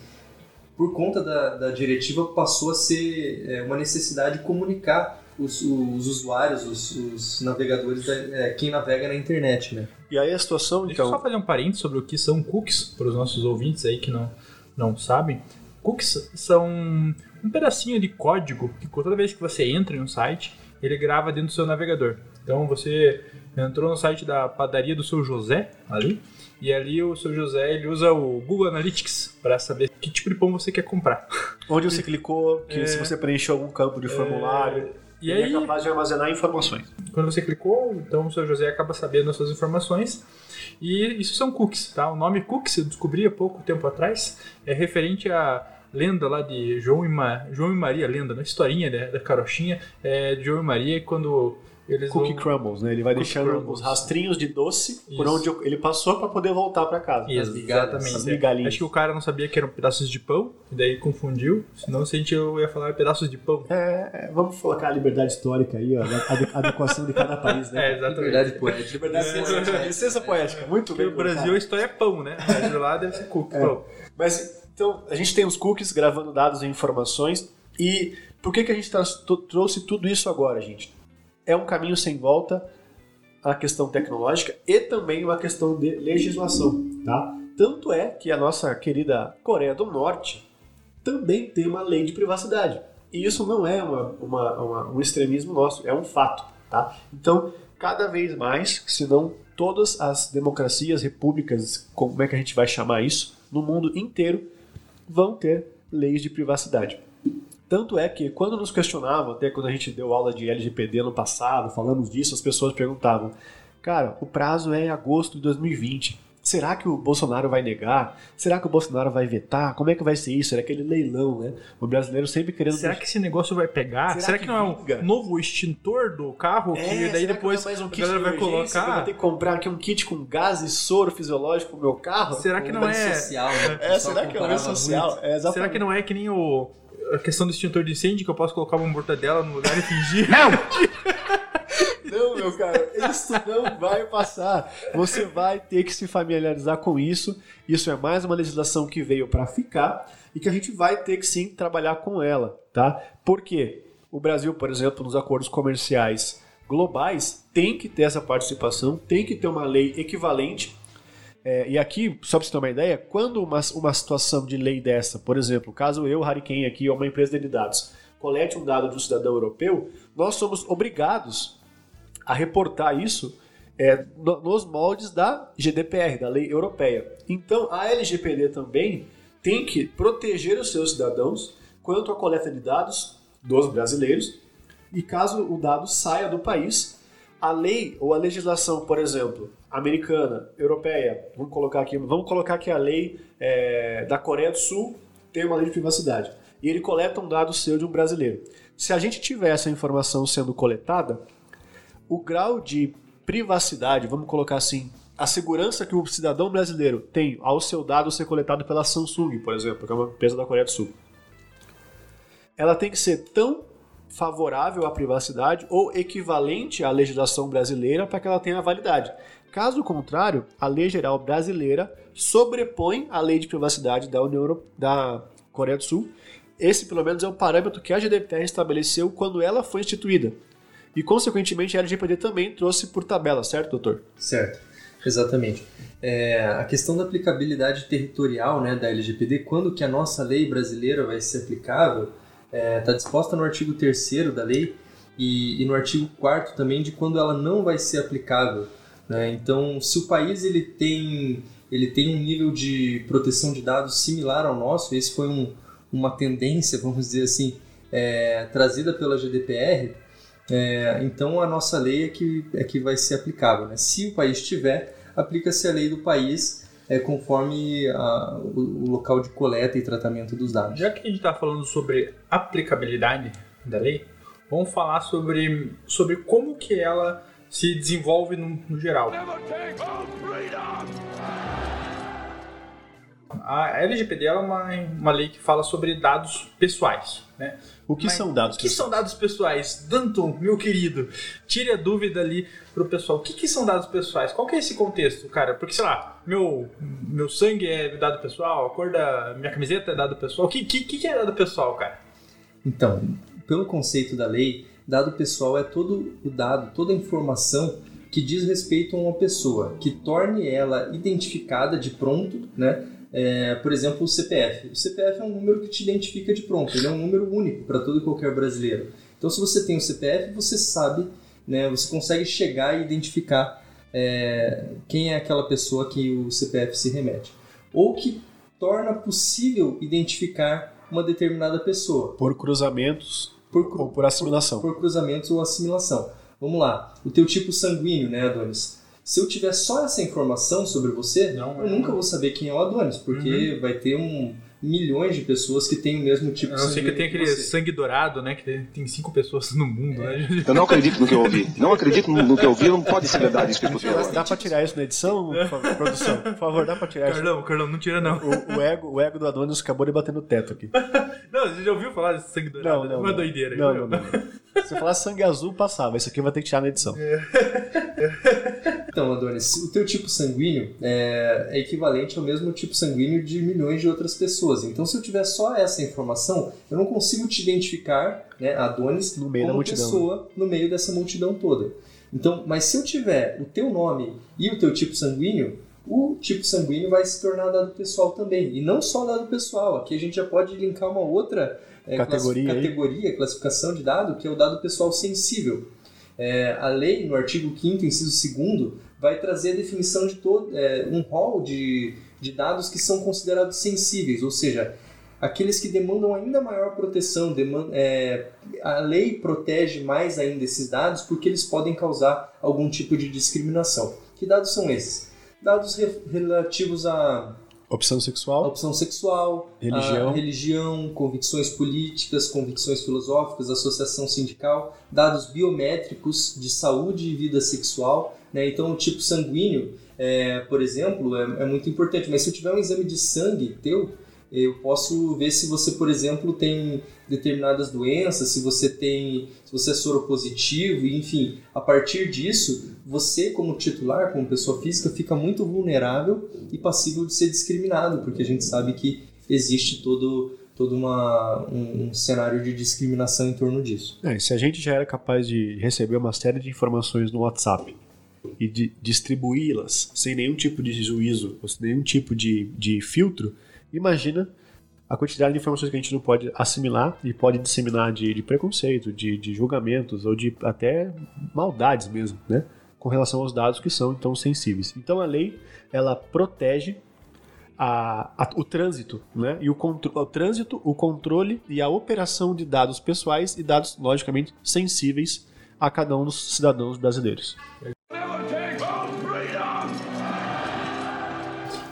por conta da, da diretiva, passou a ser é, uma necessidade de comunicar os, os usuários, os, os navegadores, da, é, quem navega na internet, né? E aí a situação, Deixa eu só então. fazer um parênteses sobre o que são cookies, para os nossos ouvintes aí que não, não sabem. Cookies são um pedacinho de código que toda vez que você entra em um site, ele grava dentro do seu navegador. Então você entrou no site da padaria do seu José, ali, e ali o seu José ele usa o Google Analytics para saber que tipo de pão você quer comprar. Onde você clicou, que É. se você preencheu algum campo de formulário, E ele aí, é capaz de armazenar informações. quando você clicou, então o seu José acaba sabendo as suas informações. E isso são cookies, tá? O nome cookies eu descobri há pouco tempo atrás, é referente à lenda lá de João e, Ma- João e Maria, lenda, na historinha da, da carochinha, é de João e Maria quando eles Cookie vão... crumbles, né? Ele vai Cookie deixando crumbles. os rastrinhos de doce por Isso. onde ele passou para poder voltar para casa. Isso, exatamente. as é. migalhinhas. Acho que o cara não sabia que eram pedaços de pão, e daí confundiu. Senão, se a gente ia falar pedaços de pão. É, é, vamos colocar a liberdade histórica aí, ó, a ade- adequação de cada país, né? É, exatamente. Verdade poética. Liberdade poética. Licença poética, muito Porque bem. no Brasil a história é pão, né? Mas de lá deve ser cookie, pão. Mas então, a gente tem os cookies gravando dados e informações. E por que, que a gente trouxe tudo isso agora, gente? É um caminho sem volta a questão tecnológica e também uma questão de legislação, tá? Tanto é que a nossa querida Coreia do Norte também tem uma lei de privacidade. E isso não é uma, uma- uma- um extremismo nosso, é um fato, tá? Então, cada vez mais, se não todas as democracias, repúblicas, como é que a gente vai chamar isso, no mundo inteiro, vão ter leis de privacidade. Tanto é que quando nos questionavam, até quando a gente deu aula de LGPD no passado, falamos disso, as pessoas perguntavam: cara, o prazo é em agosto de 2020. Será que o Bolsonaro vai negar? Será que o Bolsonaro vai vetar? Como é que vai ser isso? Era aquele leilão, né? O brasileiro sempre querendo. Será que esse negócio vai pegar? Será Será, que que, não é um novo extintor do carro que É, daí será depois que não é mais um a kit galera de vai emergência que Eu vou colocar? ter que comprar aqui um kit com gás e soro fisiológico pro meu carro? Será que não é? social, né? É, será que é social? É. Será que não é que nem o a questão do extintor de incêndio que eu posso colocar uma mortadela no lugar e fingir? Não, meu cara, isso não vai passar. Você vai ter que se familiarizar com isso. Isso é mais uma legislação que veio para ficar e que a gente vai ter que sim trabalhar com ela, tá? Por quê? O Brasil, por exemplo, nos acordos comerciais globais, tem que ter essa participação, tem que ter uma lei equivalente. É, e aqui, só para você ter uma ideia, quando uma, uma situação de lei dessa, por exemplo, caso eu, Hariken, aqui, ou uma empresa de dados, colete um dado de um cidadão europeu, nós somos obrigados a reportar isso é, no, nos moldes da GDPR, da lei europeia. Então, a LGPD também tem que proteger os seus cidadãos quanto à coleta de dados dos brasileiros e caso o dado saia do país, a lei ou a legislação, por exemplo, americana, europeia, vamos colocar aqui, vamos colocar que a lei é, da Coreia do Sul tem uma lei de privacidade e ele coleta um dado seu de um brasileiro. Se a gente tiver essa informação sendo coletada, o grau de privacidade, vamos colocar assim, a segurança que o cidadão brasileiro tem ao seu dado ser coletado pela Samsung, por exemplo, que é uma empresa da Coreia do Sul, ela tem que ser tão favorável à privacidade ou equivalente à legislação brasileira para que ela tenha validade. Caso contrário, a lei geral brasileira sobrepõe a lei de privacidade da União Europe... da Coreia do Sul. Esse, pelo menos, é um parâmetro que a GDPR estabeleceu quando ela foi instituída. E, consequentemente, a LGPD também trouxe por tabela, certo, doutor? Certo, exatamente. É, a questão da aplicabilidade territorial né, da LGPD, quando que a nossa lei brasileira vai ser aplicável, está é, tá disposta no artigo 3 da lei e, e, no artigo 4 também de quando ela não vai ser aplicável. Né? Então, se o país ele tem, ele tem um nível de proteção de dados similar ao nosso, esse foi um, uma tendência, vamos dizer assim, é, trazida pela GDPR, é, então a nossa lei é que, é que vai ser aplicável. Né? Se o país tiver, aplica-se a lei do país é, conforme a, o, o, local de coleta e tratamento dos dados. Já que a gente está falando sobre aplicabilidade da lei, vamos falar sobre, sobre como que ela se desenvolve no, no geral. A LGPD é uma, uma lei que fala sobre dados pessoais. Né? O que Mas, são dados pessoais? O que são dados pessoais? Danton, meu querido, tire a dúvida ali pro pessoal. O que, que são dados pessoais? Qual que é esse contexto, cara? Porque, sei lá, meu, meu sangue é dado pessoal, a cor da minha camiseta é dado pessoal. O que, que, que é dado pessoal, cara? Então, pelo conceito da lei, dado pessoal é todo o dado, toda a informação que diz respeito a uma pessoa, que torne ela identificada de pronto, né? É, por exemplo, o CPF. O CPF é um número que te identifica de pronto, ele é um número único para todo e qualquer brasileiro. Então, se você tem o CPF, você sabe, né, você consegue chegar e identificar é, quem é aquela pessoa que o CPF se remete. Ou que torna possível identificar uma determinada pessoa. Por cruzamentos por, ou por assimilação. Por, por cruzamentos ou assimilação. Vamos lá, o teu tipo sanguíneo, né, Adonis? Se eu tiver só essa informação sobre você, não, eu nunca vou saber quem é o Adonis, porque uhum. vai ter um, milhões de pessoas que têm o mesmo tipo de sangue. Eu sei que tem aquele você. sangue dourado, né? Que tem cinco pessoas no mundo, é. né? Eu não acredito no que eu ouvi. Não acredito no que eu ouvi, não pode ser verdade isso que eu tô Dá pra tirar isso na edição, produção? Por favor, dá pra tirar Carlão, isso. Carlão, não tira não. O, o, ego, o ego do Adonis acabou de bater no teto aqui. não, você já ouviu falar desse sangue dourado? Não, não. Uma doideira. Não, não, não, não. Se eu falar sangue azul, passava. Isso aqui vai ter que tirar na edição. então, Adonis, o teu tipo sanguíneo é, é, equivalente ao mesmo tipo sanguíneo de milhões de outras pessoas. Então, se eu tiver só essa informação, eu não consigo te identificar, né, Adonis, no meio como da pessoa no meio dessa multidão toda. Então, mas se eu tiver o teu nome e o teu tipo sanguíneo, o tipo sanguíneo vai se tornar dado pessoal também. E não só dado pessoal. Aqui a gente já pode linkar uma outra é, categoria, categoria classificação de dado, que é o dado pessoal sensível. É, a lei, no artigo 5 inciso 2 vai trazer a definição de todo, é, um rol de, de dados que são considerados sensíveis, ou seja, aqueles que demandam ainda maior proteção. Demanda, é, a lei protege mais ainda esses dados porque eles podem causar algum tipo de discriminação. Que dados são esses? Dados re, relativos a Opção sexual. opção sexual, religião. religião, convicções políticas, convicções filosóficas, associação sindical, dados biométricos de saúde e vida sexual. Né? Então, o tipo sanguíneo, é, por exemplo, é, é muito importante. Mas se eu tiver um exame de sangue teu, eu posso ver se você, por exemplo, tem determinadas doenças, se você tem, se você é soropositivo, enfim, a partir disso, você como titular, como pessoa física, fica muito vulnerável e passível de ser discriminado, porque a gente sabe que existe todo todo uma, um, um cenário de discriminação em torno disso. É, se a gente já era capaz de receber uma série de informações no WhatsApp e de distribuí-las sem nenhum tipo de juízo, ou sem nenhum tipo de, de filtro, imagina a quantidade de informações que a gente não pode assimilar e pode disseminar de, de preconceito, de, de, julgamentos ou de até maldades mesmo, né? com relação aos dados que são então sensíveis. Então a lei ela protege a, a, o trânsito, né? E o, o trânsito, o controle e a operação de dados pessoais e dados logicamente sensíveis a cada um dos cidadãos brasileiros.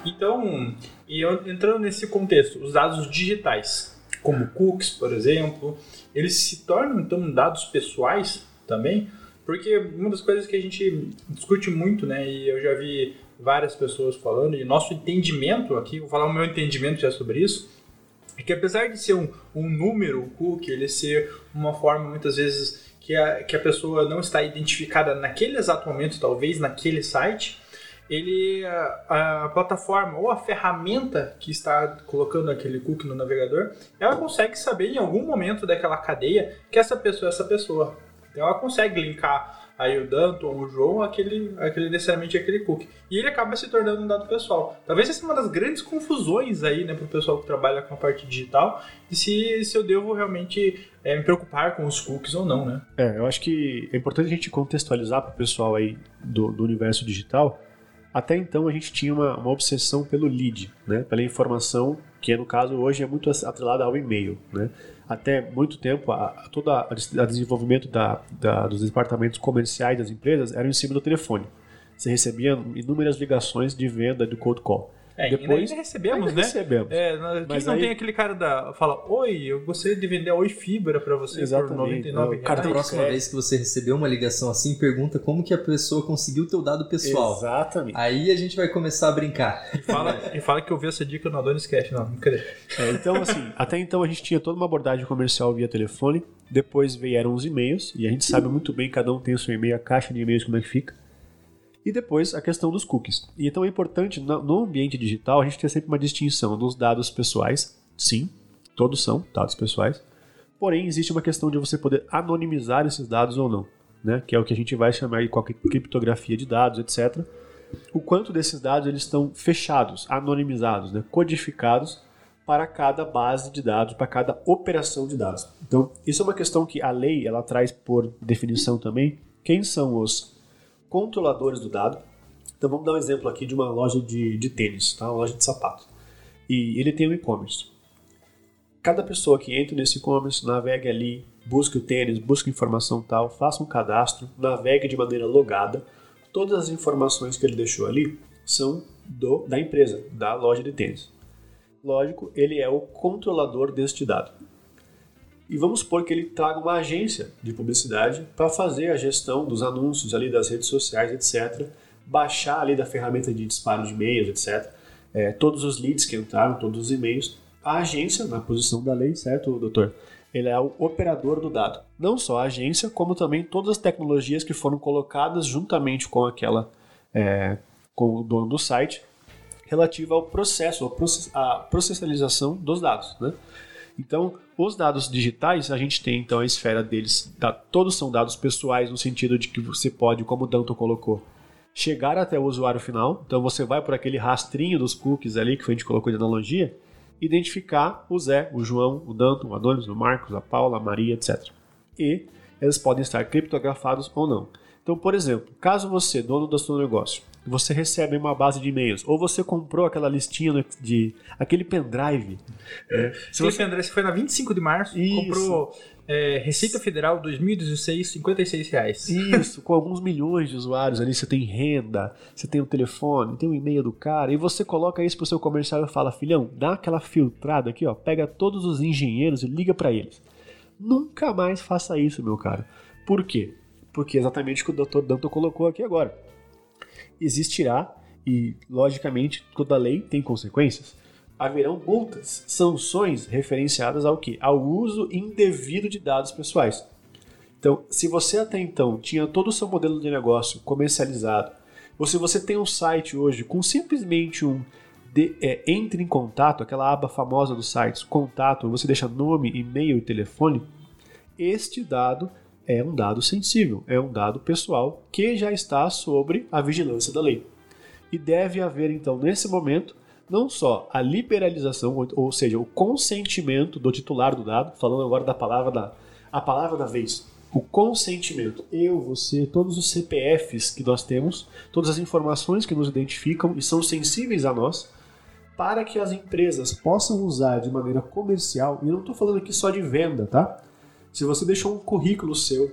Então, e entrando nesse contexto, os dados digitais, como cookies, por exemplo, eles se tornam então dados pessoais também, porque uma das coisas que a gente discute muito, né, e eu já vi várias pessoas falando, e nosso entendimento aqui, vou falar o meu entendimento já sobre isso, é que apesar de ser um, um número, o cookie, ele ser uma forma muitas vezes que a, que a pessoa não está identificada naquele exato momento, talvez naquele site, ele a, a, plataforma ou a ferramenta que está colocando aquele cookie no navegador, ela consegue saber em algum momento daquela cadeia que essa pessoa é essa pessoa. Então ela consegue linkar aí o ou o João aquele, aquele necessariamente aquele cookie. E ele acaba se tornando um dado pessoal. Talvez essa seja uma das grandes confusões aí, né, para o pessoal que trabalha com a parte digital, de se, se eu devo realmente é, me preocupar com os cookies ou não, né? É, eu acho que é importante a gente contextualizar para o pessoal aí do, do universo digital até então a gente tinha uma, uma obsessão pelo lead, né? pela informação, que no caso hoje é muito atrelada ao e-mail. Né? Até muito tempo, a, todo o desenvolvimento da, da, dos departamentos comerciais das empresas era em cima do telefone. Você recebia inúmeras ligações de venda do cold call. É, Depois, ainda recebemos, ainda né? Recebemos. É, Mas não aí... tem aquele cara da. Fala, oi, eu gostaria de vender a Oi Fibra para você Exatamente. por 99 reais. Cara, a próxima é. vez que você recebeu uma ligação assim, pergunta como que a pessoa conseguiu o teu dado pessoal. Exatamente. Aí a gente vai começar a brincar. E fala, e fala que eu vi essa dica no Adonis Cash, não, não querer. É, então, assim, até então a gente tinha toda uma abordagem comercial via telefone, depois vieram os e-mails, e a gente sabe muito bem, cada um tem o seu e-mail, a caixa de e-mails como é que fica. E depois a questão dos cookies. E então é importante, no ambiente digital, a gente ter sempre uma distinção dos dados pessoais. Sim, todos são dados pessoais. Porém, existe uma questão de você poder anonimizar esses dados ou não, né? que é o que a gente vai chamar de qualquer criptografia de dados, etc. O quanto desses dados eles estão fechados, anonimizados, né? codificados para cada base de dados, para cada operação de dados. Então, isso é uma questão que a lei ela traz por definição também quem são os controladores do dado. Então vamos dar um exemplo aqui de uma loja de, de tênis, tá? uma loja de sapatos. E ele tem um e-commerce. Cada pessoa que entra nesse e-commerce, navegue ali, busque o tênis, busque informação tal, faça um cadastro, navegue de maneira logada. Todas as informações que ele deixou ali são do, da empresa, da loja de tênis. Lógico, ele é o controlador deste dado. E vamos supor que ele traga uma agência de publicidade para fazer a gestão dos anúncios ali das redes sociais, etc. Baixar ali da ferramenta de disparo de e-mails, etc. É, todos os leads que entraram, todos os e-mails. A agência, na posição da lei, certo, doutor? Ele é o operador do dado. Não só a agência, como também todas as tecnologias que foram colocadas juntamente com aquela, é, com o dono do site, relativa ao processo, à processalização dos dados, né? Então, os dados digitais, a gente tem então a esfera deles, da, todos são dados pessoais no sentido de que você pode, como o Danton colocou, chegar até o usuário final. Então você vai por aquele rastrinho dos cookies ali que a gente colocou de analogia, identificar o Zé, o João, o Danton, o Adonis, o Marcos, a Paula, a Maria, etc. E eles podem estar criptografados ou não. Então, por exemplo, caso você, dono do seu negócio, você recebe uma base de e-mails, ou você comprou aquela listinha de aquele pendrive. Né? Se você pendrive, você foi na 25 de março, Isso. comprou é, Receita Federal 2016, 56 reais. Isso, com alguns milhões de usuários ali, você tem renda, você tem o telefone, tem o e-mail do cara, e você coloca isso pro seu comercial e fala, filhão, dá aquela filtrada aqui, ó, pega todos os engenheiros e liga para eles. Nunca mais faça isso, meu cara. Por quê? Porque é exatamente o que o Dr. Danto colocou aqui agora existirá e, logicamente, toda lei tem consequências. Haverão multas, sanções referenciadas ao que? Ao uso indevido de dados pessoais. Então, se você até então tinha todo o seu modelo de negócio comercializado, ou se você tem um site hoje com simplesmente um de, é, entre em contato, aquela aba famosa dos sites, contato, você deixa nome, e-mail e telefone, este dado é um dado sensível, é um dado pessoal que já está sobre a vigilância da lei. E deve haver, então, nesse momento, não só a liberalização, ou seja, o consentimento do titular do dado, falando agora da palavra da, a palavra da vez, o consentimento. Eu, você, todos os CPFs que nós temos, todas as informações que nos identificam e são sensíveis a nós, para que as empresas possam usar de maneira comercial, e não estou falando aqui só de venda, tá? Se você deixou um currículo seu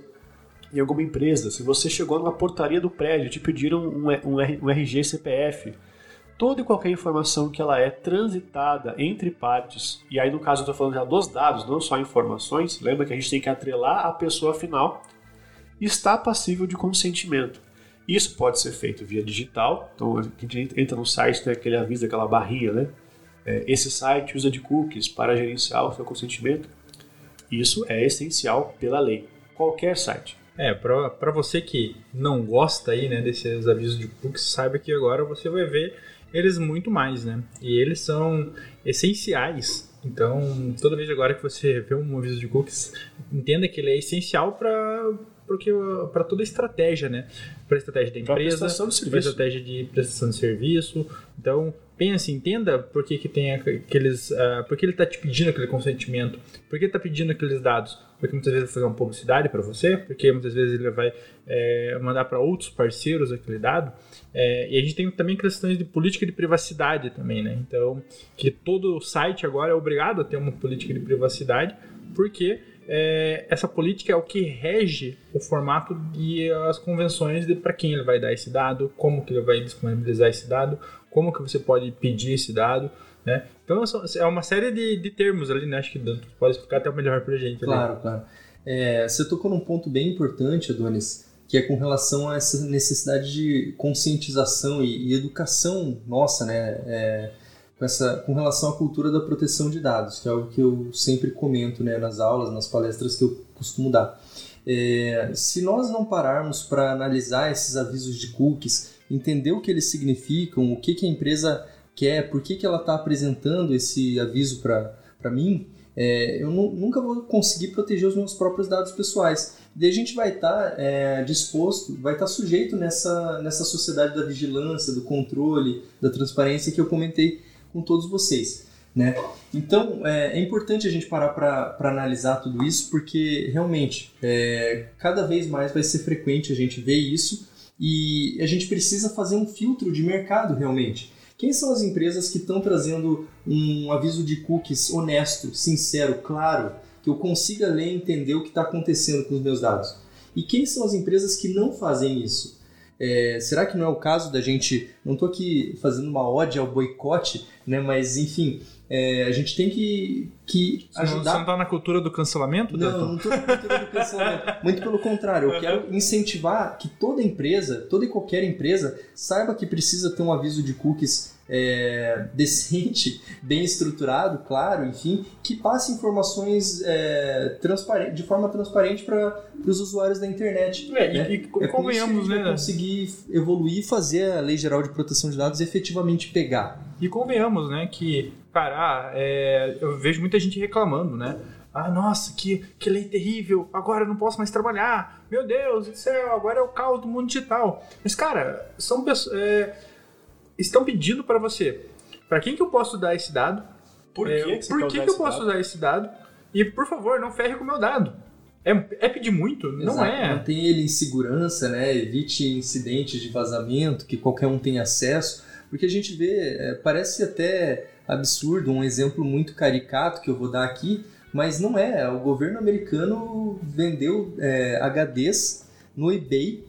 em alguma empresa, se você chegou numa portaria do prédio, te pediram um, um, um RG CPF, toda e qualquer informação que ela é transitada entre partes, e aí no caso eu estou falando já dos dados, não só informações, lembra que a gente tem que atrelar a pessoa final, está passível de consentimento. Isso pode ser feito via digital, então a gente entra no site, tem aquele aviso, aquela barrinha, né? É, esse site usa de cookies para gerenciar o seu consentimento. Isso é essencial pela lei. Qualquer site. É, para você que não gosta aí, né, desses avisos de cookies, saiba que agora você vai ver eles muito mais, né? E eles são essenciais. Então, toda vez agora que você vê um aviso de cookies, entenda que ele é essencial para porque para toda a estratégia, né? Para a estratégia da empresa, para a estratégia de prestação de serviço. Então, pense, entenda por que, que tem aqueles. Uh, por que ele está te pedindo aquele consentimento, por que ele está pedindo aqueles dados. Porque muitas vezes ele vai fazer uma publicidade para você, porque muitas vezes ele vai é, mandar para outros parceiros aquele dado. É, e a gente tem também questões de política de privacidade também, né? Então, que todo site agora é obrigado a ter uma política de privacidade, porque é, essa política é o que rege o formato e as convenções de para quem ele vai dar esse dado, como que ele vai disponibilizar esse dado, como que você pode pedir esse dado, né? Então é uma série de, de termos ali, né? Acho que pode explicar até melhor para a gente. Claro, ali. claro. É, você tocou num ponto bem importante, Adonis, que é com relação a essa necessidade de conscientização e, e educação nossa, né? É, com, essa, com relação à cultura da proteção de dados, que é algo que eu sempre comento né, nas aulas, nas palestras que eu costumo dar. É, se nós não pararmos para analisar esses avisos de cookies, entender o que eles significam, o que, que a empresa quer, por que, que ela está apresentando esse aviso para mim, é, eu nunca vou conseguir proteger os meus próprios dados pessoais. Daí a gente vai estar tá, é, disposto, vai estar tá sujeito nessa, nessa sociedade da vigilância, do controle, da transparência que eu comentei com todos vocês. Né? Então é, é importante a gente parar para analisar tudo isso, porque realmente é, cada vez mais vai ser frequente a gente ver isso e a gente precisa fazer um filtro de mercado realmente. Quem são as empresas que estão trazendo um aviso de cookies honesto, sincero, claro, que eu consiga ler e entender o que está acontecendo com os meus dados? E quem são as empresas que não fazem isso? É, será que não é o caso da gente. Não estou aqui fazendo uma ode ao boicote, né? mas enfim, é, a gente tem que, que você ajudar. Você não está na cultura do cancelamento? Não, não estou na cultura do cancelamento. Muito pelo contrário, eu quero incentivar que toda empresa, toda e qualquer empresa, saiba que precisa ter um aviso de cookies é, decente, bem estruturado, claro, enfim, que passe informações é, de forma transparente para os usuários da internet. É, né? e, e é convenhamos, né? conseguir evoluir e fazer a Lei Geral de Proteção de Dados efetivamente pegar. E convenhamos, né, que, cara, é, eu vejo muita gente reclamando, né? Ah, nossa, que, que lei terrível, agora eu não posso mais trabalhar, meu Deus do céu, agora é o caos do mundo digital. Mas, cara, são pessoas. É, estão pedindo para você. Para quem que eu posso dar esse dado? Por que, é, que, por que, que eu posso dado? esse dado? E por favor, não ferre com o meu dado. É, é pedir muito? Exato. Não é. Mantém ele em segurança, né? Evite incidentes de vazamento que qualquer um tem acesso. Porque a gente vê, é, parece até absurdo, um exemplo muito caricato que eu vou dar aqui, mas não é. O governo americano vendeu é, HDs no eBay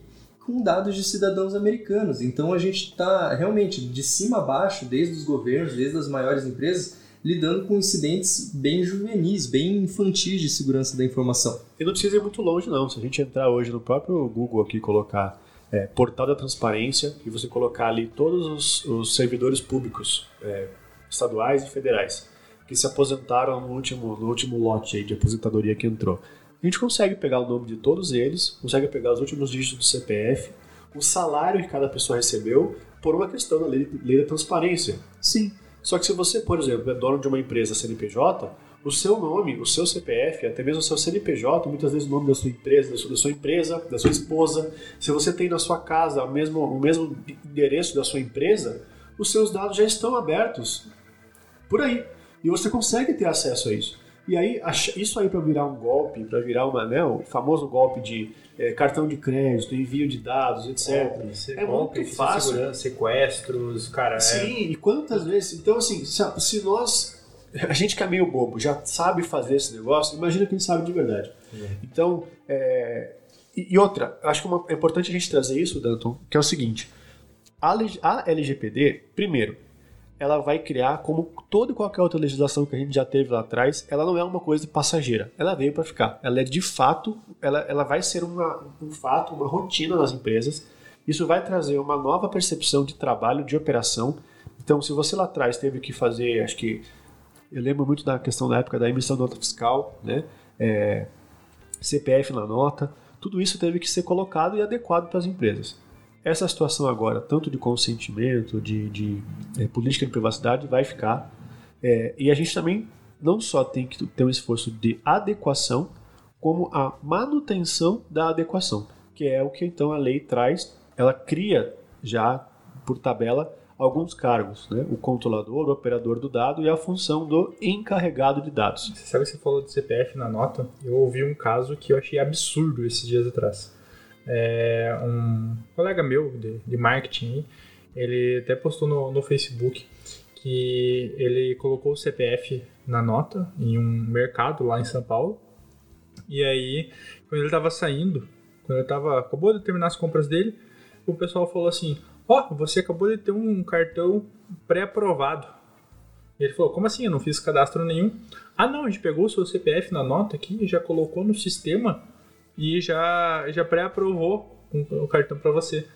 com dados de cidadãos americanos. Então a gente está realmente de cima a baixo, desde os governos, desde as maiores empresas, lidando com incidentes bem juvenis, bem infantis de segurança da informação. E não precisa ir muito longe não. Se a gente entrar hoje no próprio Google aqui colocar é, portal da transparência e você colocar ali todos os, os servidores públicos, é, estaduais e federais, que se aposentaram no último, no último lote de aposentadoria que entrou a gente consegue pegar o nome de todos eles, consegue pegar os últimos dígitos do CPF, o salário que cada pessoa recebeu, por uma questão da lei, lei da transparência. Sim. Só que se você, por exemplo, é dono de uma empresa CNPJ, o seu nome, o seu CPF, até mesmo o seu CNPJ, muitas vezes o nome da sua empresa, da sua, da sua empresa, da sua esposa, se você tem na sua casa o mesmo, o mesmo endereço da sua empresa, os seus dados já estão abertos por aí. E você consegue ter acesso a isso. E aí, isso aí para virar um golpe, para virar uma, né, o famoso golpe de eh, cartão de crédito, envio de dados, etc. É golpe, muito fácil. sequestros, cara. é- Sim, e quantas vezes? Então, assim, se, nós. A gente que é meio bobo, já sabe fazer esse negócio, imagina quem sabe de verdade. Então, é, e, outra, acho que uma- é importante a gente trazer isso, Danton, que é o seguinte: a, a LGPD, primeiro, ela vai criar, como toda e qualquer outra legislação que a gente já teve lá atrás, ela não é uma coisa passageira. Ela veio para ficar. Ela é de fato, ela, ela vai ser uma, um fato, uma rotina nas empresas. Isso vai trazer uma nova percepção de trabalho, de operação. Então, se você lá atrás teve que fazer, acho que eu lembro muito da questão da época da emissão de nota fiscal, né? É, CPF na nota, tudo isso teve que ser colocado e adequado para as empresas. Essa situação agora, tanto de consentimento, de, de, eh, política de privacidade, vai ficar. É, e a gente também não só tem que ter um esforço de adequação, como a manutenção da adequação, que é o que então a lei traz. Ela cria já, por tabela, alguns cargos, né? o controlador, o operador do dado e a função do encarregado de dados. Você sabe que você falou de CPF na nota? Eu ouvi um caso que eu achei absurdo esses dias atrás. É, um colega meu de, de marketing, ele até postou no, no Facebook que ele colocou o CPF na nota em um mercado lá em São Paulo. E aí, quando ele estava saindo, quando ele tava, acabou de terminar as compras dele, o pessoal falou assim: Ó, você acabou de ter um cartão pré-aprovado. E ele falou: Como assim? Eu não fiz cadastro nenhum. Ah, não, a gente pegou o seu CPF na nota aqui, já colocou no sistema e já, já pré-aprovou o cartão para você.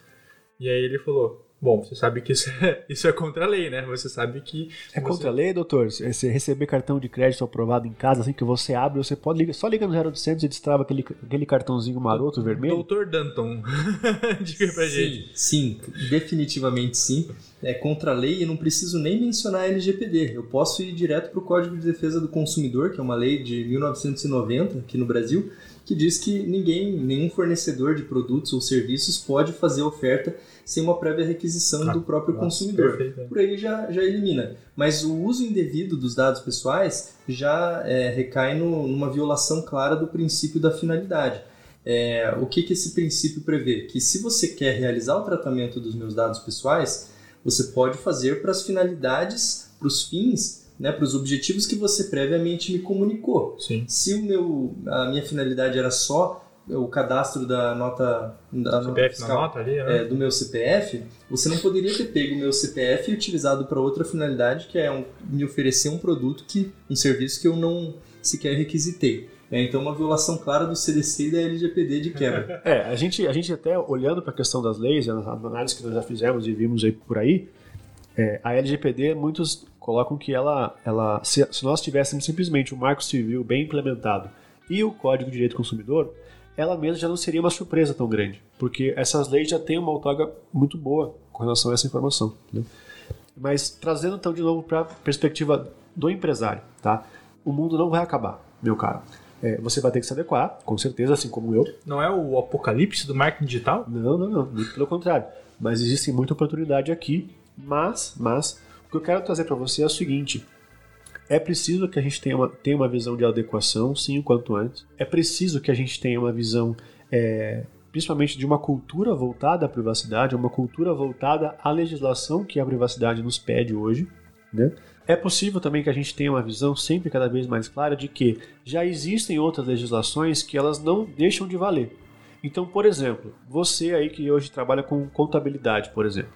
E aí ele falou: Bom, você sabe que isso é, isso é contra a lei, né? Você sabe que. É você- contra a lei, doutor? Se você receber cartão de crédito aprovado em casa, assim que você abre, você pode ligar, só liga no 0800 e destrava aquele, aquele cartãozinho maroto vermelho? Doutor Danton, diga pra gente. Sim, sim, definitivamente sim. É contra a lei e não preciso nem mencionar a LGPD. Eu posso ir direto para o Código de Defesa do Consumidor, que é uma lei de 1990 aqui no Brasil, que diz que ninguém, nenhum fornecedor de produtos ou serviços pode fazer oferta sem uma prévia requisição Ah, do próprio nossa, consumidor. perfeito. Por aí já, já elimina. Mas o uso indevido dos dados pessoais já é, recai no- numa violação clara do princípio da finalidade. É, o que, que esse princípio prevê? Que se você quer realizar o tratamento dos meus dados pessoais, você pode fazer para as finalidades, para os fins, né, para os objetivos que você previamente me comunicou. Sim. Se o meu, a minha finalidade era só o cadastro da nota, da CPF na fiscal, nota ali, né? é, do meu CPF, você não poderia ter pego o meu CPF e utilizado para outra finalidade, que é um- me oferecer um produto, que um serviço que eu não sequer requisitei. É, então, uma violação clara do CDC e da LGPD de quebra. É, a gente, a gente até olhando para a questão das leis, a análise que nós já fizemos e vimos aí por aí, é, a LGPD, muitos colocam que ela, ela se, se nós tivéssemos simplesmente o Marco Civil bem implementado e o Código de Direito do Consumidor, ela mesma já não seria uma surpresa tão grande, porque essas leis já têm uma outorga muito boa com relação a essa informação. Mas trazendo então de novo para a perspectiva do empresário, tá? O mundo não vai acabar, meu caro. É, você vai ter que se adequar, com certeza, assim como eu, Não é o apocalipse do marketing digital? não, não, não, muito pelo contrário. Mas existe muita oportunidade aqui, mas, mas o que eu quero trazer para você é o seguinte: é preciso que a gente tenha uma, tenha uma visão de adequação, sim, o quanto antes. É preciso que a gente tenha uma visão, é, principalmente de uma cultura voltada à privacidade, uma cultura voltada à legislação que a privacidade nos pede hoje, né? É possível também que a gente tenha uma visão sempre cada vez mais clara de que já existem outras legislações que elas não deixam de valer. Então, por exemplo, você aí que hoje trabalha com contabilidade, por exemplo,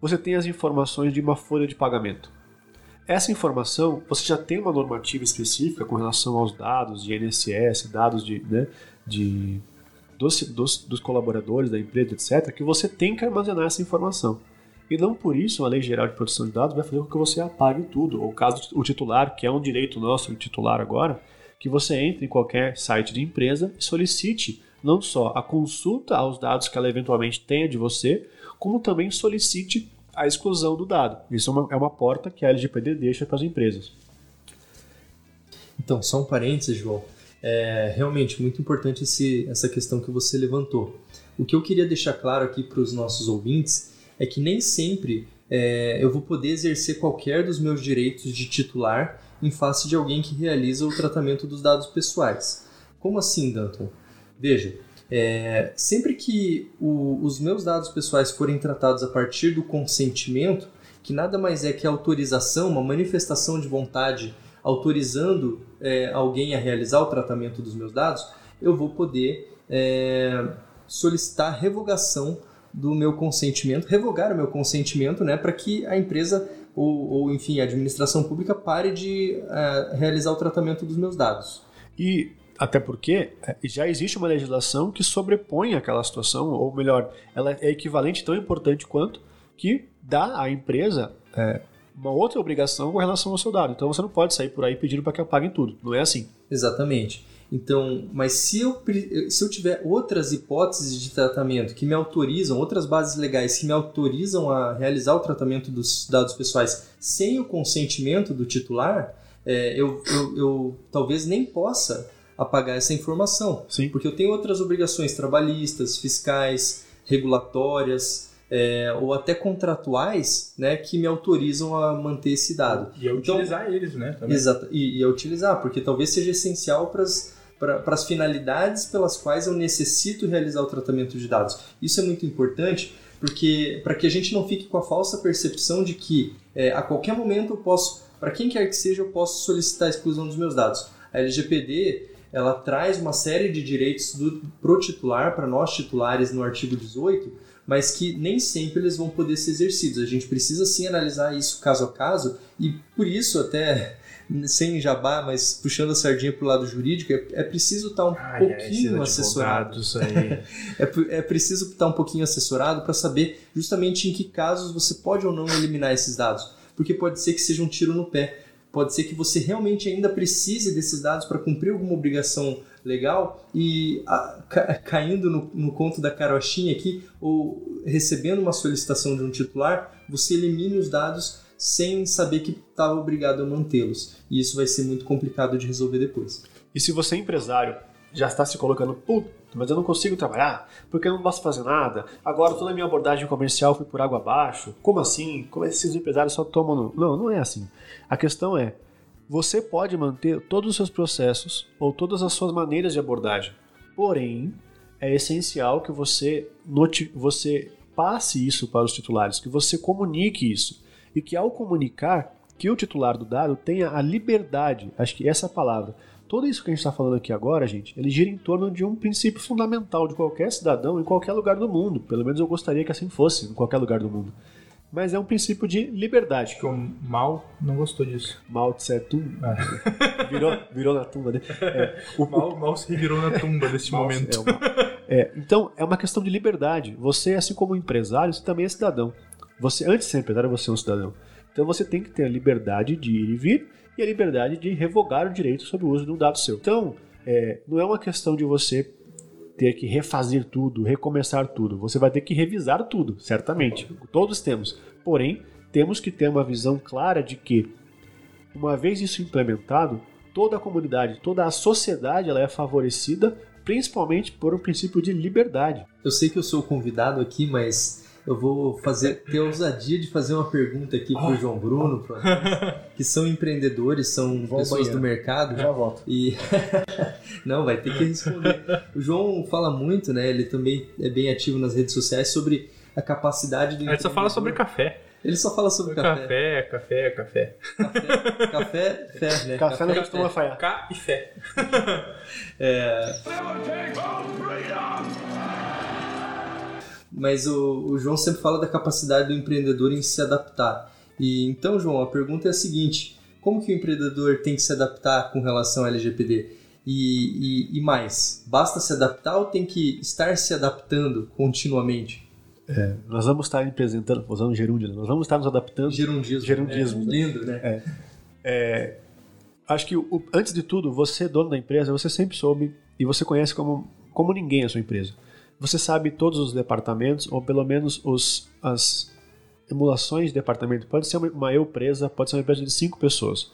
você tem as informações de uma folha de pagamento. Essa informação, você já tem uma normativa específica com relação aos dados de INSS, dados de, né, de dos, dos, dos colaboradores da empresa, etc., que você tem que armazenar essa informação. E não por isso a Lei Geral de Proteção de Dados vai fazer com que você apague tudo. Ou caso o titular, que é um direito nosso, o titular agora, que você entre em qualquer site de empresa e solicite não só a consulta aos dados que ela eventualmente tenha de você, como também solicite a exclusão do dado. Isso é uma, é uma porta que a LGPD deixa para as empresas. Então, só um parênteses, João. É realmente muito importante esse, essa questão que você levantou. O que eu queria deixar claro aqui para os nossos ouvintes é que nem sempre é, eu vou poder exercer qualquer dos meus direitos de titular em face de alguém que realiza o tratamento dos dados pessoais. Como assim, Danton? Veja, é, sempre que o, os meus dados pessoais forem tratados a partir do consentimento, que nada mais é que autorização, uma manifestação de vontade autorizando é, alguém a realizar o tratamento dos meus dados, eu vou poder é, solicitar revogação do meu consentimento, revogar o meu consentimento, né, para que a empresa ou, ou, enfim, a administração pública pare de uh, realizar o tratamento dos meus dados. E até porque é, já existe uma legislação que sobrepõe aquela situação, ou melhor, ela é equivalente tão importante quanto que dá à empresa é, uma outra obrigação com relação ao seu dado. Então você não pode sair por aí pedindo para que apaguem tudo. Não é assim. Exatamente. Então, mas se eu, se eu tiver outras hipóteses de tratamento que me autorizam, outras bases legais que me autorizam a realizar o tratamento dos dados pessoais sem o consentimento do titular, é, eu, eu, eu, talvez nem possa apagar essa informação. Sim. Porque eu tenho outras obrigações trabalhistas, fiscais, regulatórias, é, ou até contratuais né, que me autorizam a manter esse dado. E a utilizar então, eles, né? Exato, e, e a utilizar, porque talvez seja essencial para as para as finalidades pelas quais eu necessito realizar o tratamento de dados. Isso é muito importante porque para que a gente não fique com a falsa percepção de que é, a qualquer momento eu posso, para quem quer que seja, eu posso solicitar a exclusão dos meus dados. A LGPD ela traz uma série de direitos do, pro titular, para nós titulares no artigo 18, mas que nem sempre eles vão poder ser exercidos. A gente precisa sim analisar isso caso a caso e por isso até sem jabá, mas puxando a sardinha para o lado jurídico, é, é preciso estar tá um pouquinho assessorado. é, é preciso estar tá um pouquinho assessorado para saber justamente em que casos você pode ou não eliminar esses dados. Porque pode ser que seja um tiro no pé. Pode ser que você realmente ainda precise desses dados para cumprir alguma obrigação legal e a, ca, caindo no, no conto da carochinha aqui, ou recebendo uma solicitação de um titular, você elimine os dados sem saber que estava obrigado a mantê-los. E isso vai ser muito complicado de resolver depois. E se você é empresário, já está se colocando, mas eu não consigo trabalhar, porque eu não posso fazer nada, agora toda a minha abordagem comercial foi por água abaixo, como assim? Como esses empresários só tomam no... Não, não é assim. A questão é, você pode manter todos os seus processos ou todas as suas maneiras de abordagem, porém, é essencial que você, note, você passe isso para os titulares, que você comunique isso e que ao comunicar que o titular do dado tenha a liberdade, acho que essa é palavra. Tudo isso que a gente está falando aqui agora, gente, ele gira em torno de um princípio fundamental de qualquer cidadão em qualquer lugar do mundo. Pelo menos eu gostaria que assim fosse em qualquer lugar do mundo. Mas é um princípio de liberdade. Que o Mal não gostou disso. Mao Tse Tung é. virou, virou na tumba dele. É, o Mal, Mal se revirou na tumba neste momento. É, é, então, é uma questão de liberdade. Você, assim como empresário, você também é cidadão. Você, antes de ser empresário, você é um cidadão. Então você tem que ter a liberdade de ir e vir e a liberdade de revogar o direito sobre o uso de um dado seu. Então, é, não é uma questão de você ter que refazer tudo, recomeçar tudo. Você vai ter que revisar tudo, certamente. Todos temos. Porém, temos que ter uma visão clara de que, uma vez isso implementado, toda a comunidade, toda a sociedade ela é favorecida, principalmente por um princípio de liberdade. Eu sei que eu sou convidado aqui, mas eu vou fazer ter a ousadia de fazer uma pergunta aqui pro João Bruno, pro que são empreendedores, são Vou pessoas do mercado. Já volto. E não, vai ter que responder. O João fala muito, né? Ele também é bem ativo nas redes sociais sobre a capacidade do. Ele só fala sobre café. Ele só fala sobre café. Café, café, café. Café, fé, né? Café, café não costuma falhar. Cá e fé. é... mas o, o João sempre fala da capacidade do empreendedor em se adaptar. E então, João, a pergunta é a seguinte: como que o empreendedor tem que se adaptar com relação ao LGPD? E, e, e mais, basta se adaptar ou tem que estar se adaptando continuamente? É, nós vamos estar apresentando, usando gerúndio, nós vamos estar nos adaptando. Gerundismo. Gerundismo. É, lindo, né? É, é, acho que, o, antes de tudo, você, dono da empresa, você sempre soube e você conhece como, como ninguém a sua empresa você sabe todos os departamentos, ou pelo menos os, as emulações de departamento. Pode ser uma eu presa, pode ser uma empresa de 5 pessoas,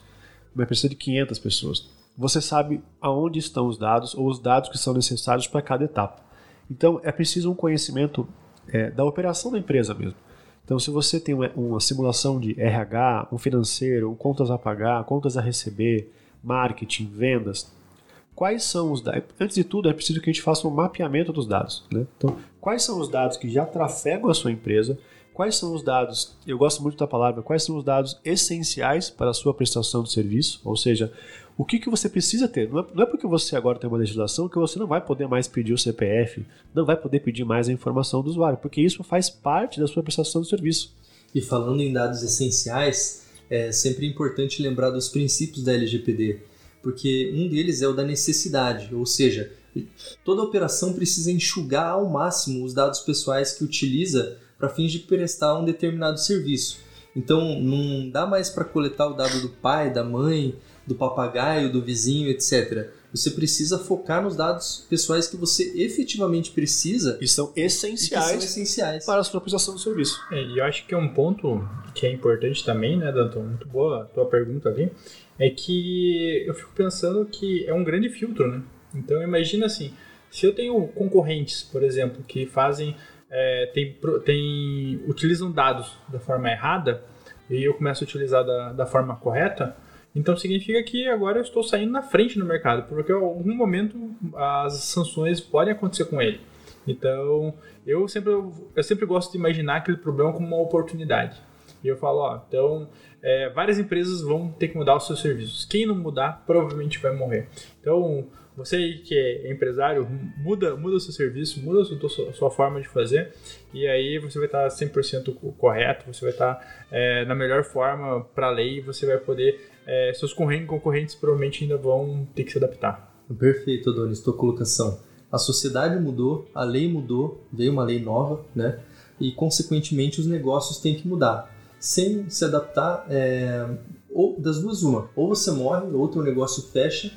uma empresa de 500 pessoas. Você sabe aonde estão os dados ou os dados que são necessários para cada etapa. Então é preciso um conhecimento é, da operação da empresa mesmo. Então, se você tem uma, uma simulação de RH, um financeiro, contas a pagar, contas a receber, marketing, vendas, quais são os dados? Antes de tudo, é preciso que a gente faça um mapeamento dos dados. Né? Então, quais são os dados que já trafegam a sua empresa? Quais são os dados, eu gosto muito da palavra, quais são os dados essenciais para a sua prestação de serviço? Ou seja, o que, que você precisa ter? Não é, não é porque você agora tem uma legislação que você não vai poder mais pedir o CPF, não vai poder pedir mais a informação do usuário, porque isso faz parte da sua prestação de serviço. E falando em dados essenciais, é sempre importante lembrar dos princípios da LGPD, porque um deles é o da necessidade, ou seja, toda operação precisa enxugar ao máximo os dados pessoais que utiliza para fins de prestar um determinado serviço. Então não dá mais para coletar o dado do pai, da mãe, do papagaio, do vizinho, etc. Você precisa focar nos dados pessoais que você efetivamente precisa e são essenciais, e são essenciais. para a sua prestação de serviço. É, e eu acho que é um ponto que é importante também, né, Danton? Muito boa a tua pergunta ali. É que eu fico pensando que é um grande filtro, né? Então imagina assim, se eu tenho concorrentes, por exemplo, que fazem é, tem, tem, utilizam dados da forma errada e eu começo a utilizar da, da forma correta, então significa que agora eu estou saindo na frente no mercado, porque em algum momento as sanções podem acontecer com ele. Então eu sempre, eu sempre gosto de imaginar aquele problema como uma oportunidade. E eu falo, ó, então é, várias empresas vão ter que mudar os seus serviços. Quem não mudar provavelmente vai morrer. Então você que é empresário, muda, muda o seu serviço, muda a sua, a sua forma de fazer e aí você vai estar 100% correto, você vai estar é, na melhor forma para a lei você vai poder, é, seus concorrentes provavelmente ainda vão ter que se adaptar. Perfeito, Adonis, tua colocação. A sociedade mudou, a lei mudou, veio uma lei nova, né? E consequentemente os negócios têm que mudar. Sem se adaptar, é, ou das duas uma, ou você morre, ou teu negócio fecha,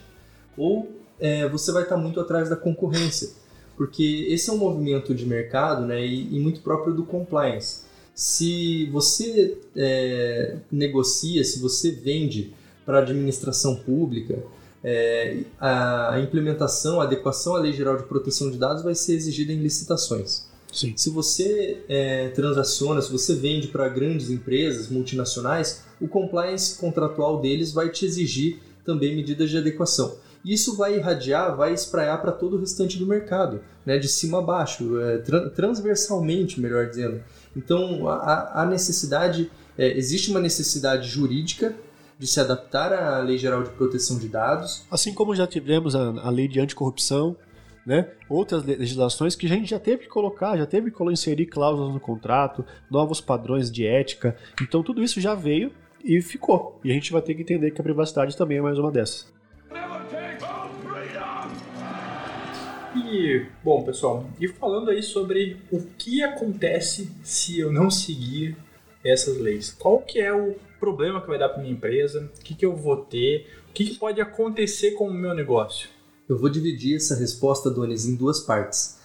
ou é, você vai estar muito atrás da concorrência, porque esse é um movimento de mercado né, e, e muito próprio do compliance. Se você é, negocia, se você vende para a administração pública, é, a implementação, a adequação à Lei Geral de Proteção de Dados vai ser exigida em licitações. Sim. Se você é, transaciona, se você vende para grandes empresas multinacionais, o compliance contratual deles vai te exigir também medidas de adequação isso vai irradiar, vai espraiar para todo o restante do mercado, né, de cima a baixo, é, transversalmente, melhor dizendo. Então, a, a necessidade, é, existe uma necessidade jurídica de se adaptar à Lei Geral de Proteção de Dados. Assim como já tivemos a, a Lei de Anticorrupção, né? outras legislações que a gente já teve que colocar, já teve que inserir cláusulas no contrato, novos padrões de ética. Então, tudo isso já veio e ficou. E a gente vai ter que entender que a privacidade também é mais uma dessas. E, bom, pessoal, e falando aí sobre o que acontece se eu não seguir essas leis. Qual que é o problema que vai dar para minha empresa? O que, que eu vou ter? O que, que pode acontecer com o meu negócio? Eu vou dividir essa resposta, Donis, em duas partes.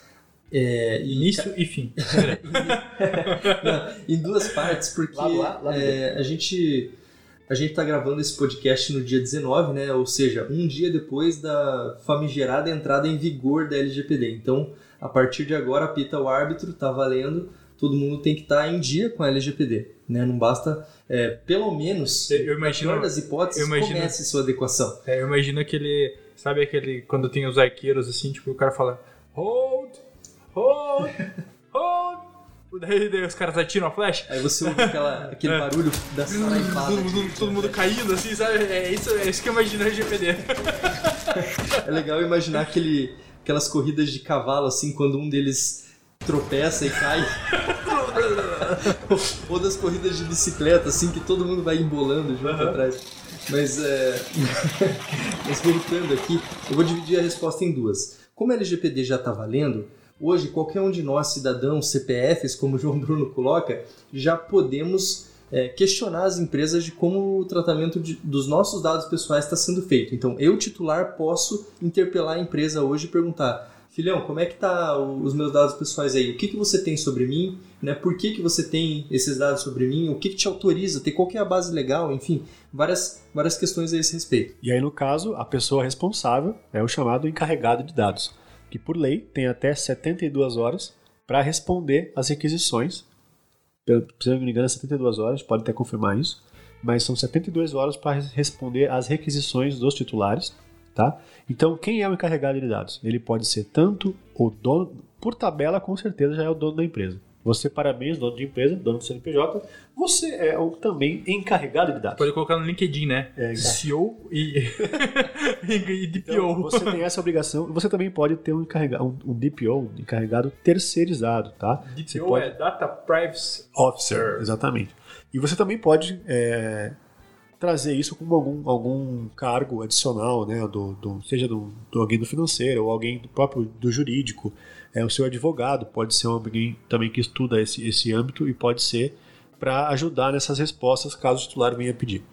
É, Início e fim. Não, em duas partes, porque lá, lá, lá é, a gente a gente está gravando esse podcast no dia 19, né? Ou seja, um dia depois da famigerada entrada em vigor da LGPD. Então, a partir de agora, apita o árbitro, tá valendo, todo mundo tem que estar tá em dia com a LGPD. Né? Não basta, é, pelo menos, eu imagino, das hipóteses, eu imagino, comece sua adequação. É, eu imagino aquele, sabe aquele, quando tem os arqueiros assim, tipo, o cara fala, hold, hold, hold, Daí, daí os caras atiram a flecha. Aí você ouve aquela, aquele é. barulho da saraipada. Todo, todo, todo mundo caindo assim, sabe? É isso, é isso que eu imagino no GPD. É legal imaginar aquele, aquelas corridas de cavalo, assim, quando um deles tropeça e cai. Ou das corridas de bicicleta, assim, que todo mundo vai embolando junto uhum. atrás. Mas, é... Mas voltando aqui, eu vou dividir a resposta em duas. Como a LGPD já está valendo, Hoje, qualquer um de nós, cidadãos, CPFs, como o João Bruno coloca, já podemos é, questionar as empresas de como o tratamento de, dos nossos dados pessoais está sendo feito. Então, eu, titular, posso interpelar a empresa hoje e perguntar filhão, como é que tá os meus dados pessoais aí? O que, que você tem sobre mim? Né? Por que, que você tem esses dados sobre mim? O que, que te autoriza? Ter qual é a base legal? Enfim, várias, várias questões a esse respeito. E aí, no caso, a pessoa responsável é o chamado encarregado de dados que por lei tem até 72 horas para responder às requisições se eu não me engano, é 72 horas, pode até confirmar isso, mas são 72 horas para responder às requisições dos titulares, tá? Então, quem é o encarregado de dados? Ele pode ser tanto o dono, por tabela, com certeza já é o dono da empresa. Você, parabéns, dono de empresa, dono do CNPJ, você é o também encarregado de dados. Pode colocar no LinkedIn, né? É, CEO e, e DPO. Então, você tem essa obrigação. Você também pode ter um, encarregado, um, um DPO, um encarregado terceirizado, tá? Você DPO pode- é Data Privacy Officer, exatamente. E você também pode é, trazer isso como algum, algum cargo adicional, né? Do, do- seja do, do alguém do financeiro ou alguém do próprio do jurídico. É, o seu advogado pode ser alguém também que estuda esse, esse âmbito e pode ser para ajudar nessas respostas caso o titular venha pedir.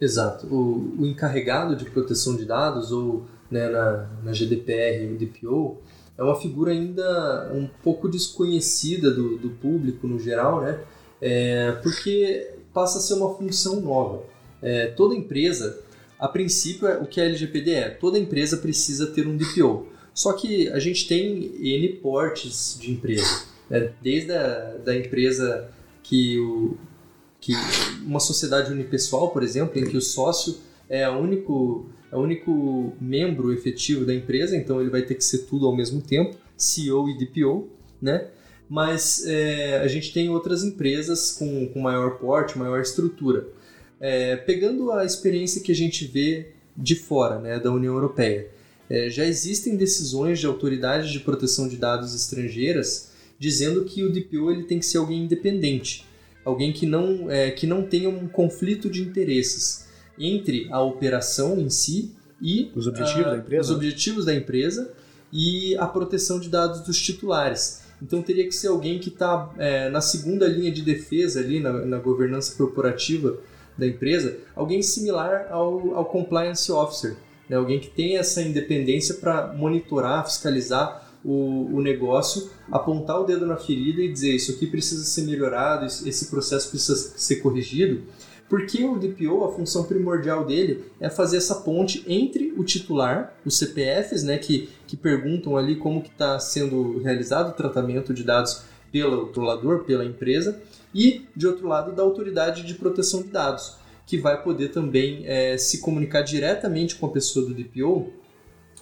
Exato. O, o encarregado de proteção de dados, ou né, na, na GDPR, o DPO, é uma figura ainda um pouco desconhecida do, do público no geral, né? É, porque passa a ser uma função nova. É, toda empresa, a princípio, é o que a LGPD é, toda empresa precisa ter um DPO. Só que a gente tem N portes de empresa, né? desde a da empresa que o, que uma sociedade unipessoal, por exemplo, em que o sócio é o único, é único membro efetivo da empresa, então ele vai ter que ser tudo ao mesmo tempo, CEO e DPO, né? Mas é, a gente tem outras empresas com, com maior porte, maior estrutura. É, pegando a experiência que a gente vê de fora, né, da União Europeia, é, já existem decisões de autoridades de proteção de dados estrangeiras dizendo que o DPO ele tem que ser alguém independente alguém que não, é, que não tenha um conflito de interesses entre a operação em si e Os objetivos ah, da empresa, os né? objetivos da empresa e a proteção de dados dos titulares. Então teria que ser alguém que está na segunda linha de defesa ali na, na governança corporativa da empresa, alguém similar ao, ao compliance officer, né? alguém que tenha essa independência para monitorar, fiscalizar o, o negócio, apontar o dedo na ferida e dizer isso aqui precisa ser melhorado, esse esse processo precisa ser corrigido, porque o DPO, a função primordial dele é fazer essa ponte entre o titular, os CPFs, né, que, que perguntam ali como que está sendo realizado o tratamento de dados pelo controlador, pela empresa, e, de outro lado, da autoridade de proteção de dados, que vai poder também eh, se comunicar diretamente com a pessoa do DPO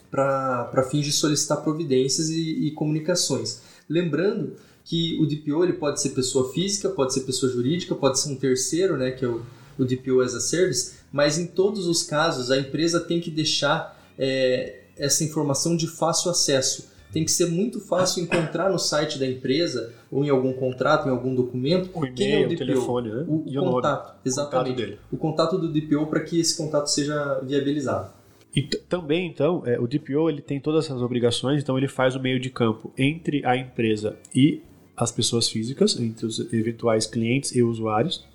para fins de solicitar providências e, e comunicações. Lembrando que o DPO ele pode ser pessoa física, pode ser pessoa jurídica, pode ser um terceiro, né, que é o, o DPO as a Service, mas em todos os casos a empresa tem que deixar é, essa informação de fácil acesso. Tem que ser muito fácil encontrar no site da empresa ou em alguom contrato, em algum documento, O quem é o o DPO. telefone, né? O, e o o contato, exatamente. Contato dele. O contato do DPO para que esse contato seja viabilizado. E também, então, é, o DPO ele tem todas essas obrigações, então ele faz o meio de campo entre a empresa e as pessoas físicas, entre os eventuais clientes e usuários.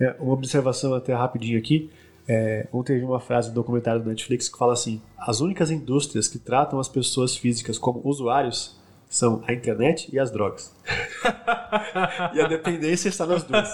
É, uma observação até rapidinho aqui. É, ontem teve uma frase do documentário do Netflix que fala assim: as únicas indústrias que tratam as pessoas físicas como usuários são a internet e as drogas. e a dependência está nas duas.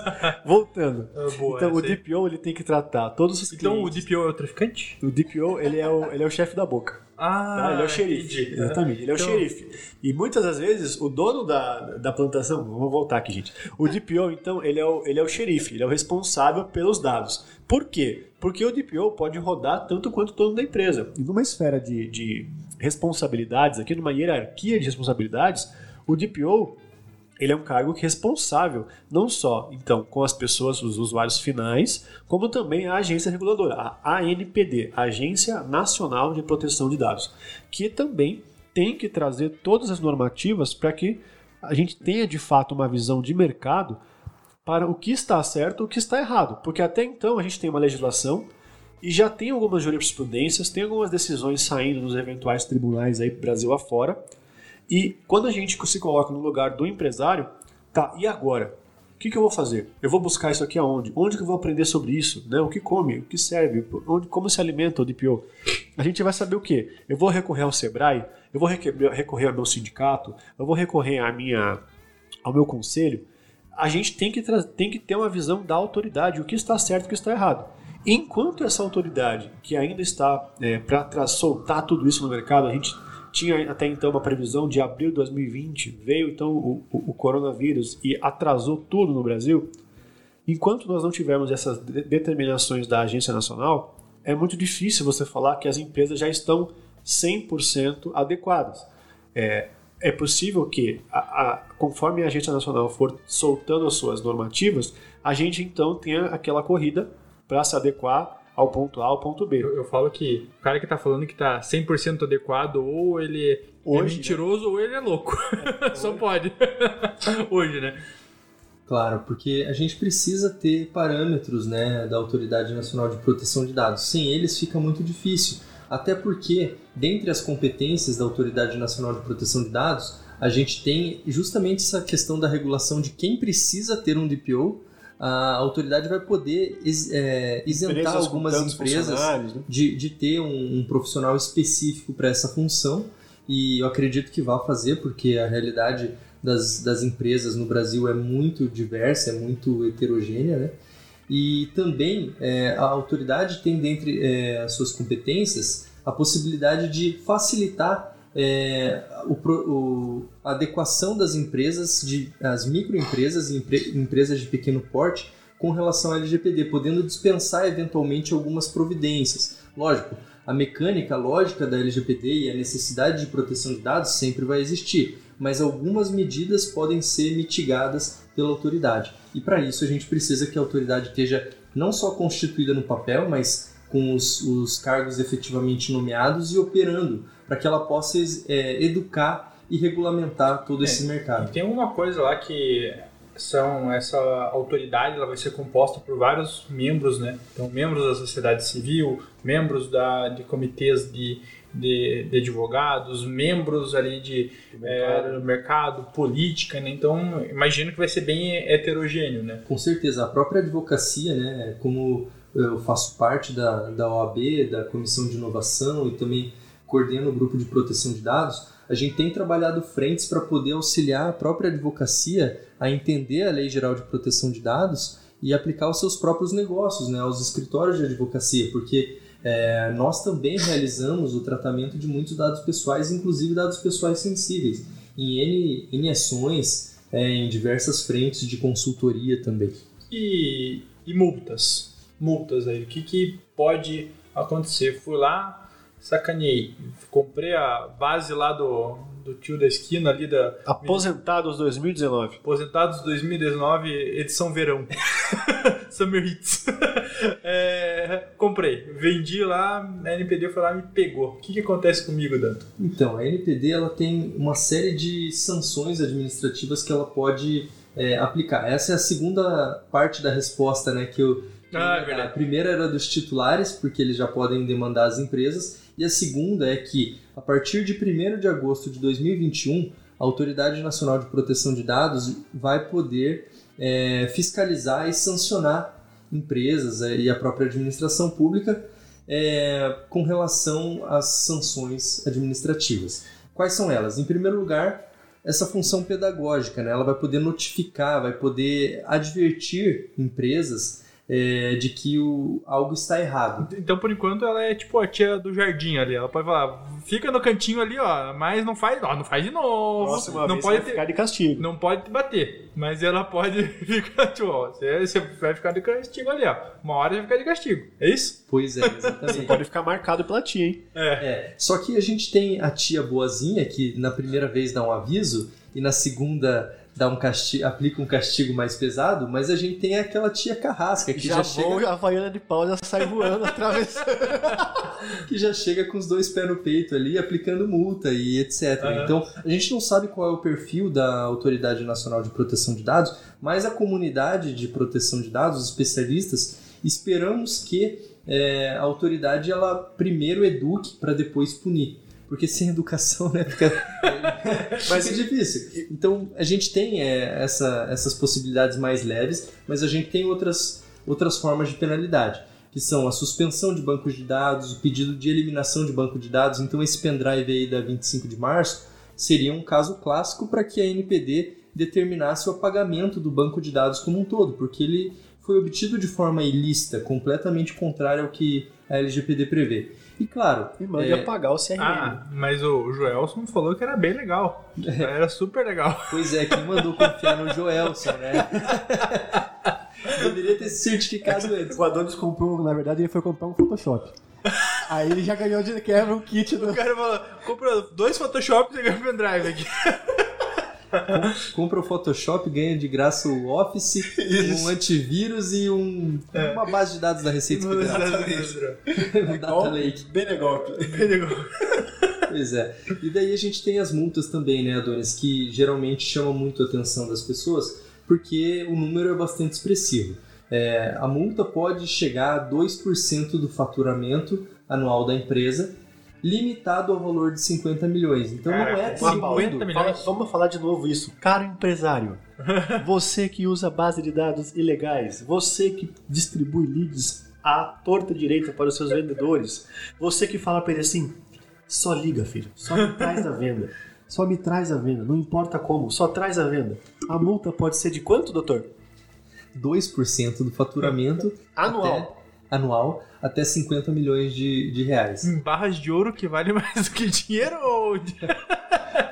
Voltando. boa então, o. DPO ele tem que tratar todos os Então o clientes. DPO é o traficante? O DPO, ele é o, ele é o chefe da boca. Ah, tá? Ele é o xerife. entendi. Exatamente, ele é o Então- xerife. E muitas das vezes, o dono da, da plantação... Vamos voltar aqui, gente. O DPO, então, ele é o, ele é o xerife. Ele é o responsável pelos dados. Por quê? Porque o DPO pode rodar tanto quanto o dono da empresa. E numa esfera de, de responsabilidades, aqui numa hierarquia de responsabilidades, o DPO ele é um cargo é responsável não só então com as pessoas, os usuários finais, como também a agência reguladora, a ANPD, Agência Nacional de Proteção de Dados, que também tem que trazer todas as normativas para que a gente tenha de fato uma visão de mercado para o que está certo e o que está errado, porque até então a gente tem uma legislação e já tem algumas jurisprudências, tem algumas decisões saindo nos eventuais tribunais aí Brasil afora, e quando a gente se coloca no lugar do empresário, tá, e agora? O que, que eu vou fazer? Eu vou buscar isso aqui aonde? Onde que eu vou aprender sobre isso? Né? O que come? O que serve? Onde, como se alimenta o DPO? A gente vai saber o quê? Eu vou recorrer ao Sebrae? Eu vou recorrer ao meu sindicato? Eu vou recorrer à minha, ao meu conselho? A gente tem que, tem que ter uma visão da autoridade, o que está certo e o que está errado. Enquanto essa autoridade, que ainda está para soltar tudo isso no mercado, a gente tinha até então uma previsão de abril de 2020, veio então o, o, o coronavírus e atrasou tudo no Brasil. Enquanto nós não tivermos essas de- determinações da Agência Nacional, é muito difícil você falar que as empresas já estão 100% adequadas. É, é possível que, a- a- conforme a Agência Nacional for soltando as suas normativas, a gente então tenha aquela corrida para se adequar ao ponto A ao ponto B. Eu, eu falo que o cara que tá falando que tá 100% adequado, ou ele é Hoje, mentiroso, ou ele é louco. Só pode. Hoje, né? Claro, porque a gente precisa ter parâmetros né, da Autoridade Nacional de Proteção de Dados. Sem eles fica muito difícil. Até porque, dentre as competências da Autoridade Nacional de Proteção de Dados, a gente tem justamente essa questão da regulação de quem precisa ter um DPO. A autoridade vai poder é, isentar Empresas algumas empresas né? de, de ter um, um profissional específico para essa função e eu acredito que vai fazer porque a realidade das, das empresas no Brasil é muito diversa, é muito heterogênea, né? E também é, a autoridade tem dentre é, as suas competências a possibilidade de facilitar é, o, o- a adequação das empresas, de, as microempresas e empre- empresas de pequeno porte com relação ao LGPD, podendo dispensar eventualmente algumas providências. Lógico, a mecânica, a lógica da LGPD e a necessidade de proteção de dados sempre vai existir, mas algumas medidas podem ser mitigadas pela autoridade. E para isso a gente precisa que a autoridade esteja não só constituída no papel, mas com os, os cargos efetivamente nomeados e operando, para que ela possa é, educar e regulamentar todo É, esse mercado. E tem uma coisa lá que são essa autoridade ela vai ser composta por vários membros, né? Então membros da sociedade civil, membros da, de comitês de, de, de advogados, membros ali de é, mercado, política, né? Então imagino que vai ser bem heterogêneo, né? Com certeza, a própria advocacia, né, como eu faço parte da, da OAB, da Comissão de Inovação e também coordeno o grupo de proteção de dados, a gente tem trabalhado frentes para poder auxiliar a própria advocacia a entender a Lei Geral de Proteção de Dados e aplicar os seus próprios negócios, né, aos escritórios de advocacia, porque é, nós também realizamos o tratamento de muitos dados pessoais, inclusive dados pessoais sensíveis, em N ações, é, em diversas frentes de consultoria também. E, e multas? Multas aí, o que, que pode acontecer? Fui lá, sacaneei, comprei a base lá do, do tio da esquina ali da Aposentados 2019. Aposentados 2019, edição verão. Summer Hits. É, comprei, vendi lá, a NPD foi lá e me pegou. O que, que acontece comigo, Danto? Então, a NPD ela tem uma série de sanções administrativas que ela pode é, aplicar. Essa é a segunda parte da resposta, né? Que eu, Ah, é a primeira era dos titulares, porque eles já podem demandar as empresas, e a segunda é que, a partir de 1 de agosto de 2021, a Autoridade Nacional de Proteção de Dados vai poder é, fiscalizar e sancionar empresas é, e a própria administração pública é, com relação às sanções administrativas. Quais são elas? Em primeiro lugar, essa função pedagógica, né? ela vai poder notificar, vai poder advertir empresas é, de que o, algo está errado. Então, por enquanto, ela é tipo a tia do jardim ali. Ela pode falar, fica no cantinho ali, ó, mas não faz, ó, não faz de novo. Próxima não vez pode ter- ficar de castigo. Não pode te bater, mas ela pode ficar, tipo, ó, você, você vai ficar de castigo ali, ó. Uma hora você vai ficar de castigo. É isso? Pois é, Você exatamente. pode ficar marcado pela tia, hein? É, só que a gente tem a tia boazinha que na primeira vez dá um aviso e na segunda dá um castigo, aplica um castigo mais pesado, mas a gente tem aquela tia carrasca que já, já, chega, a Havaiana de pau já sai voando atravessando. que já chega com os dois pés no peito ali, aplicando multa e etc. Aham. Então, a gente não sabe qual é o perfil da Autoridade Nacional de Proteção de Dados, mas a comunidade de proteção de dados, os especialistas, esperamos que é, a autoridade ela primeiro eduque para depois punir. Porque sem educação, né, fica Mas é difícil. Então a gente tem é, essa, essas possibilidades mais leves, mas a gente tem outras, outras formas de penalidade, que são a suspensão de bancos de dados, o pedido de eliminação de banco de dados. Então esse pendrive aí da 25 de março seria um caso clássico para que a NPD determinasse o apagamento do banco de dados como um todo, porque ele foi obtido de forma ilícita, completamente contrária ao que a LGPD prevê. E claro, E mande é, apagar o CRM. Ah, mas o Joelson falou que era bem legal. Era super legal. pois é, quem mandou confiar no Joelson, né? Deveria ter se certificado antes. O Adonis comprou, na verdade, ele foi comprar um Photoshop. Aí ele já ganhou de quebra um kit do. O cara falou, compra dois Photoshops e ganha um pendrive aqui. Compra o Photoshop, ganha de graça o Office, um antivírus e um, uma base de dados da Receita Federal. um Data Lake. Bem legal. Pois é. E daí a gente tem as multas também, né, Adonis, que geralmente chamam muito a atenção das pessoas, porque o número é bastante expressivo. É, a multa pode chegar a 2% do faturamento anual da empresa, limitado ao valor de 50 milhões. Então não é Caraca, tão 50 Fala- milhões? vamos falar de novo isso. Caro empresário, você que usa base de dados ilegais, você que distribui leads à torta direita para os seus vendedores, você que fala para ele assim: só liga, filho, só me traz a venda. Só me traz a venda, não importa como, só traz a venda. A multa pode ser de quanto, doutor? 2% do faturamento Anual. Anual até 50 milhões de, de reais. Em barras de ouro que vale mais do que dinheiro ou.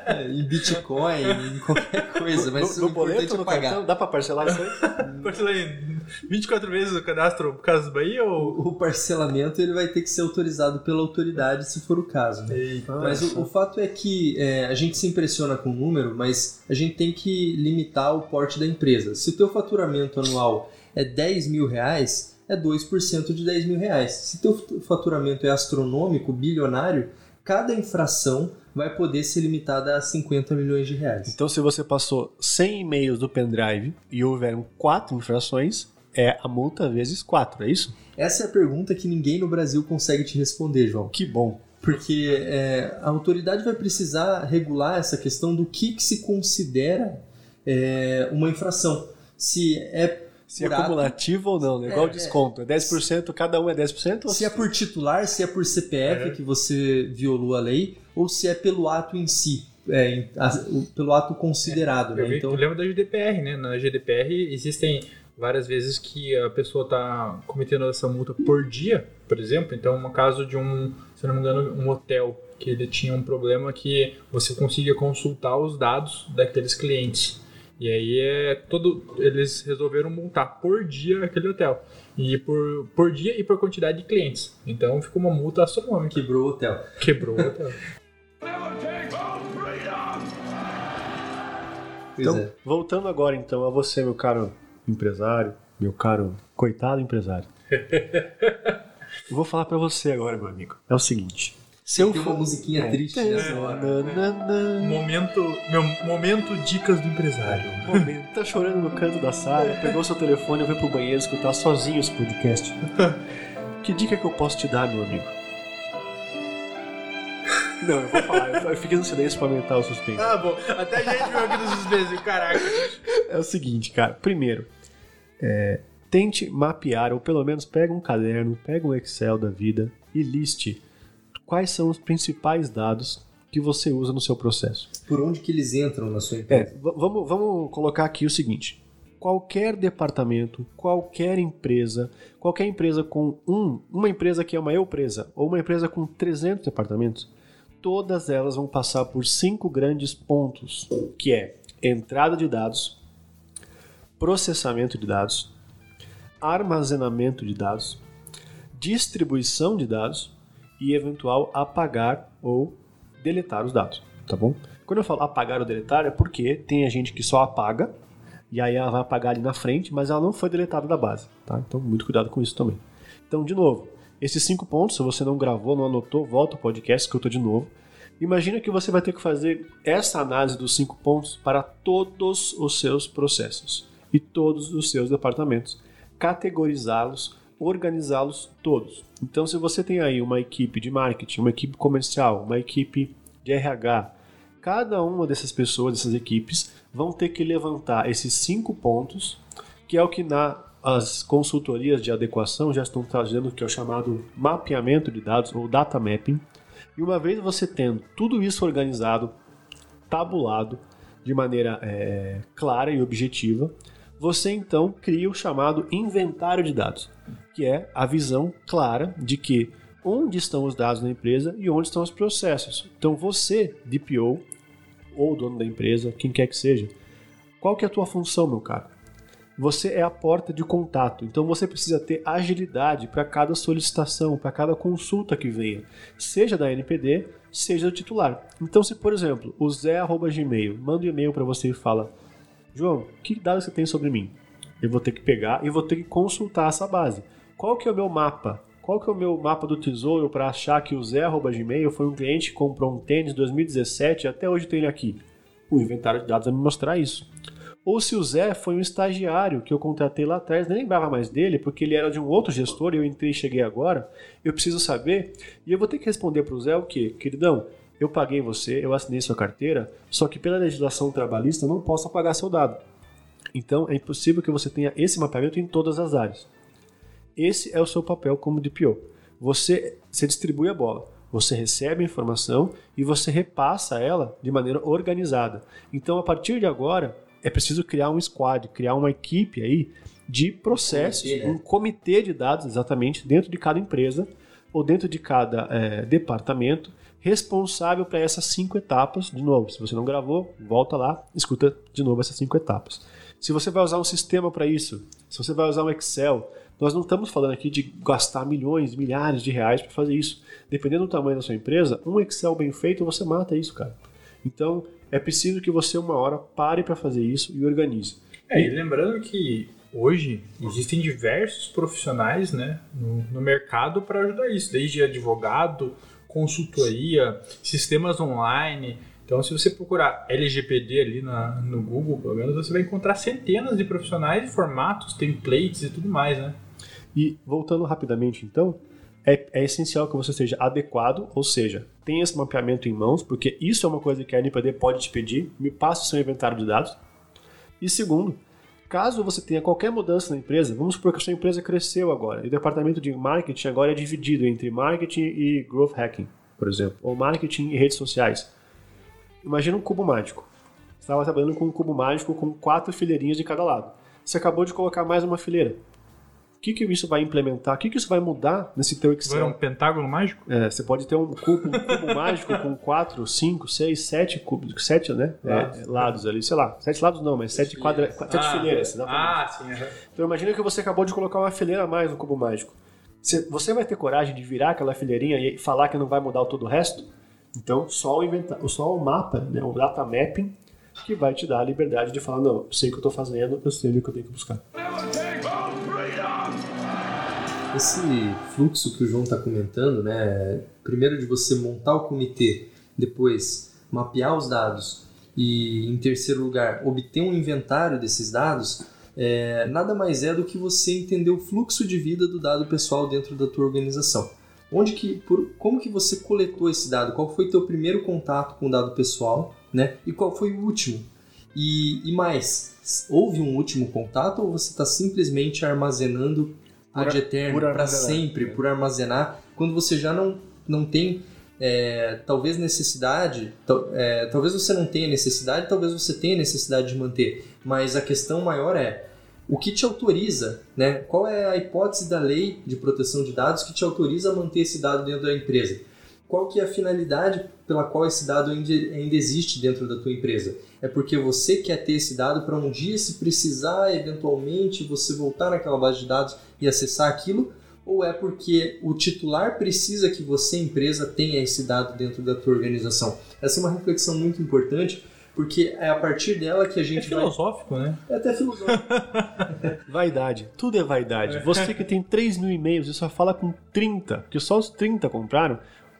É, em Bitcoin, em qualquer coisa, mas no, o no boleto, importante é no pagar. cartão, dá pra parcelar isso aí? Parcela em 24 vezes o cadastro por causa do Bahia ou. O parcelamento ele vai ter que ser autorizado pela autoridade, se for o caso. né? Mas o, o fato é que é, a gente se impressiona com o número, mas a gente tem que limitar o porte da empresa. Se o teu faturamento anual é 10 mil reais, é 2% de 10 mil reais. Se teu faturamento é astronômico, bilionário, cada infração vai poder ser limitada a 50 milhões de reais. Então, se você passou 100 e-mails do pendrive e houveram 4 infrações, é a multa vezes 4, é isso? Essa é a pergunta que ninguém no Brasil consegue te responder, João. Que bom. Porque é, a autoridade vai precisar regular essa questão do que, que se considera é, uma infração. Se é Se é por ato, cumulativo ou não, né? Igual É, desconto. É 10%, cada um é 10%? ou se é por titular, se é por CPF É. que você violou a lei, ou se é pelo ato em si, é, em- a- o- pelo ato considerado. Né? Então, eu lembro da GDPR, né? Na GDPR existem várias vezes que a pessoa está cometendo essa multa por dia, por exemplo. Então, no caso de um, se não me engano, um hotel que ele tinha um problema que você conseguia consultar os dados daqueles clientes. E aí é todo eles resolveram multar por dia aquele hotel. E por, por dia e por quantidade de clientes. Então ficou uma multa astronômica. quebrou o hotel. Quebrou o hotel. Então, é. voltando agora então a você, meu caro empresário, meu caro coitado empresário. eu vou falar pra você agora, meu amigo. É o seguinte. Se eu Tem uma for... musiquinha É. triste nessa hora. Nananã. momento, meu momento dicas do empresário. Momento. Tá chorando no canto da sala, pegou seu telefone e foi pro banheiro escutar sozinho esse podcast. que dica que eu posso te dar, meu amigo? Não, eu vou falar, eu fiquei no silêncio pra aumentar o suspense. Ah, bom. Até a gente viu aqui nos suspense, caraca. É o seguinte, cara. Primeiro, é, tente mapear, ou pelo menos pega um caderno, pega um Excel da vida e liste quais são os principais dados que você usa no seu processo. Por onde que eles entram na sua É, empresa? v- vamos, vamos colocar aqui o seguinte: qualquer departamento, qualquer empresa, qualquer empresa com um, uma empresa que é uma empresa ou uma empresa com 300 departamentos, todas elas vão passar por cinco grandes pontos, que é entrada de dados, processamento de dados, armazenamento de dados, distribuição de dados e eventual apagar ou deletar os dados, tá bom? Quando eu falo apagar ou deletar é porque tem a gente que só apaga e aí ela vai apagar ali na frente, mas ela não foi deletada da base, tá? Então muito cuidado com isso também. Então, de novo, esses cinco pontos, se você não gravou, não anotou, volta ao podcast que eu tô de novo. Imagina que você vai ter que fazer essa análise dos cinco pontos para todos os seus processos e todos os seus departamentos, categorizá-los, organizá-los todos. Então, se você tem aí uma equipe de marketing, uma equipe comercial, uma equipe de RH, cada uma dessas pessoas, dessas equipes, vão ter que levantar esses cinco pontos, que é o que na as consultorias de adequação já estão trazendo que é o chamado mapeamento de dados ou data mapping. E uma vez você tendo tudo isso organizado, tabulado de maneira é, clara e objetiva, você então cria o chamado inventário de dados, que é a visão clara de que onde estão os dados na empresa e onde estão os processos. Então você, DPO, ou dono da empresa, quem quer que seja, qual que é a tua função, meu cara? Você é a porta de contato, então você precisa ter agilidade para cada solicitação, para cada consulta que venha, seja da NPD, seja do titular. Então, se por exemplo, o Zé@gmail manda um e-mail para você e fala: João, que dados você tem sobre mim? Eu vou ter que pegar e vou ter que consultar essa base. Qual que é o meu mapa? Qual que é o meu mapa do tesouro para achar que o Zé@gmail foi um cliente que comprou um tênis 2017 e até hoje tem ele aqui? O inventário de dados vai me mostrar isso. Ou se o Zé foi um estagiário que eu contratei lá atrás, nem lembrava mais dele, porque ele era de um outro gestor e eu entrei e cheguei agora, eu preciso saber. E eu vou ter que responder para o Zé o quê? Queridão, eu paguei você, eu assinei sua carteira, só que pela legislação trabalhista eu não posso apagar seu dado. Então é impossível que você tenha esse mapeamento em todas as áreas. Esse é o seu papel como DPO. Você, você distribui a bola. Você recebe a informação e você repassa ela de maneira organizada. Então, a partir de agora, é preciso criar um squad, criar uma equipe aí de processos, Comitê, né? um comitê de dados exatamente dentro de cada empresa ou dentro de cada é, departamento responsável para essas cinco etapas. De novo, se você não gravou, volta lá, escuta de novo essas cinco etapas. Se você vai usar um sistema para isso, se você vai usar um Excel, nós não estamos falando aqui de gastar milhões, milhares de reais para fazer isso. Dependendo do tamanho da sua empresa, um Excel bem feito você mata isso, cara. Então é preciso que você uma hora pare para fazer isso e organize. É, e lembrando que hoje existem diversos profissionais né, no, no mercado para ajudar isso, desde advogado, consultoria, sistemas online. Então, se você procurar LGPD ali na, no Google, pelo menos, você vai encontrar centenas de profissionais de formatos, templates e tudo mais, né? E voltando rapidamente, então, é, é essencial que você seja adequado, ou seja, tenha esse mapeamento em mãos, porque isso é uma coisa que a NPD pode te pedir, me passe o seu inventário de dados. E segundo, caso você tenha qualquer mudança na empresa, vamos supor que a sua empresa cresceu agora, e o departamento de marketing agora é dividido entre marketing e growth hacking, por exemplo, ou marketing e redes sociais. Imagina um cubo mágico. Você estava trabalhando com um cubo mágico com quatro fileirinhas de cada lado. Você acabou de colocar mais uma fileira. O que, que isso vai implementar? O que, que isso vai mudar nesse teu Agora é um Excel? pentágono mágico? É, você pode ter um cubo, um cubo mágico com 4, 5, 6, 7 cubos, 7 né? É, Lados. lados ali, sei lá, 7 lados não, mas 7 quadra, sete fileiras. exatamente. Ah, sim. aham. Então imagina que você acabou de colocar uma fileira a mais no cubo mágico. Você, você vai ter coragem de virar aquela fileirinha e falar que não vai mudar todo o resto? Então só o, inventa, só o mapa, né, o data mapping, que vai te dar a liberdade de falar, não, eu sei o que eu estou fazendo, eu sei o que eu tenho que buscar. Esse fluxo que o João está comentando, né? Primeiro de você montar o comitê, depois mapear os dados e, em terceiro lugar, obter um inventário desses dados, é, nada mais é do que você entender o fluxo de vida do dado pessoal dentro da tua organização. Onde que, por, como que você coletou esse dado? Qual foi teu primeiro contato com o dado pessoal, né? E qual foi o último? E, e mais, houve um último contato ou você está simplesmente armazenando ad eterno para sempre, por armazenar, quando você já não, não tem é, talvez necessidade, é, talvez você não tenha necessidade, talvez você tenha necessidade de manter, mas a questão maior é o que te autoriza, né? Qual é a hipótese da lei de proteção de dados que te autoriza a manter esse dado dentro da empresa? Qual que é a finalidade pela qual esse dado ainda, existe dentro da tua empresa? É porque você quer ter esse dado para um dia, se precisar, eventualmente, você voltar naquela base de dados e acessar aquilo? Ou é porque o titular precisa que você, empresa, tenha esse dado dentro da tua organização? Essa é uma reflexão muito importante, porque é a partir dela que a É gente vai... filosófico, né? É até filosófico. Vaidade. Tudo é vaidade. Você que tem 3 mil e-mails e só fala com 30, porque só os 30 compraram,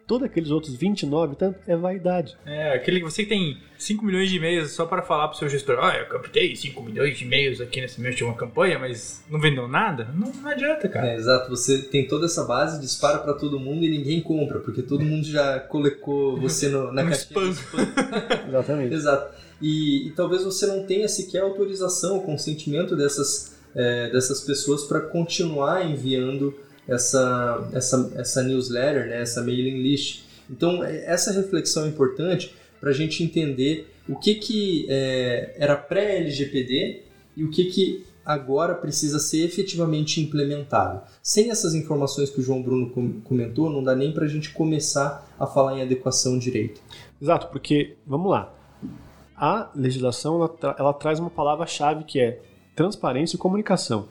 todos aqueles outros 29, tanto, é vaidade. É, aquele você que tem 5 milhões de e-mails só para falar pro seu gestor, ah, eu captei 5 milhões de e-mails aqui nesse mês de uma campanha, mas não vendeu nada? Não, não adianta, cara. É, exato, você tem toda essa base, dispara para todo mundo e ninguém compra, porque todo mundo já colocou você no, na caixinha. spam. Exatamente. Exato. E, e talvez você não tenha sequer autorização, consentimento dessas, é, dessas pessoas para continuar enviando essa, essa, essa newsletter, né, essa mailing list. Então, é- essa reflexão é importante para a gente entender o que, que é, era pré-LGPD e o que, que agora precisa ser efetivamente implementado. Sem essas informações que o João Bruno comentou, não dá nem para a gente começar a falar em adequação direito. Exato, porque, vamos lá, a legislação ela, ela traz uma palavra-chave que é transparência e comunicação.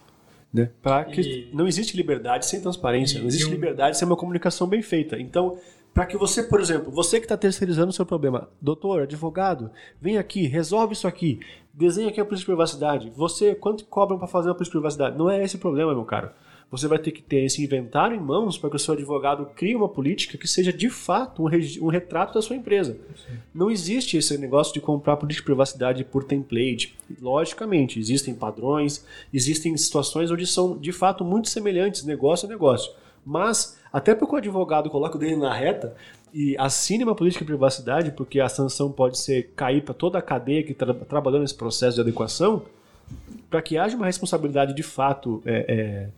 Né? Para que e... não existe liberdade sem transparência, e... não existe liberdade sem uma comunicação bem feita. Então, para que você, por exemplo, você que está terceirizando o seu problema, doutor, advogado, vem aqui, resolve isso aqui, desenha aqui a política de privacidade. Você, quanto cobram para fazer uma política de privacidade? Não é esse o problema, meu caro. Você vai ter que ter esse inventário em mãos para que o seu advogado crie uma política que seja de fato um, um retrato da sua empresa. Sim. Não existe esse negócio de comprar política de privacidade por template. Logicamente, existem padrões, existem situações onde são de fato muito semelhantes, negócio a negócio. Mas, até porque o advogado coloca o dele na reta e assine uma política de privacidade, porque a sanção pode ser cair para toda a cadeia que está trabalhando nesse processo de adequação, para que haja uma responsabilidade de fato é, é,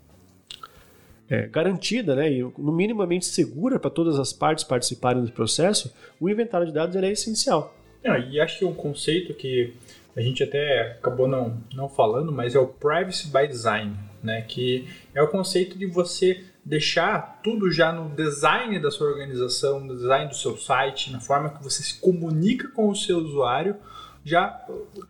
é, garantida, né, e no minimamente segura para todas as partes participarem do processo, o inventário de dados é essencial. Ah, e acho que um conceito que a gente até acabou não, não falando, mas é o privacy by design, né, que é o conceito de você deixar tudo já no design da sua organização, no design do seu site, na forma que você se comunica com o seu usuário, já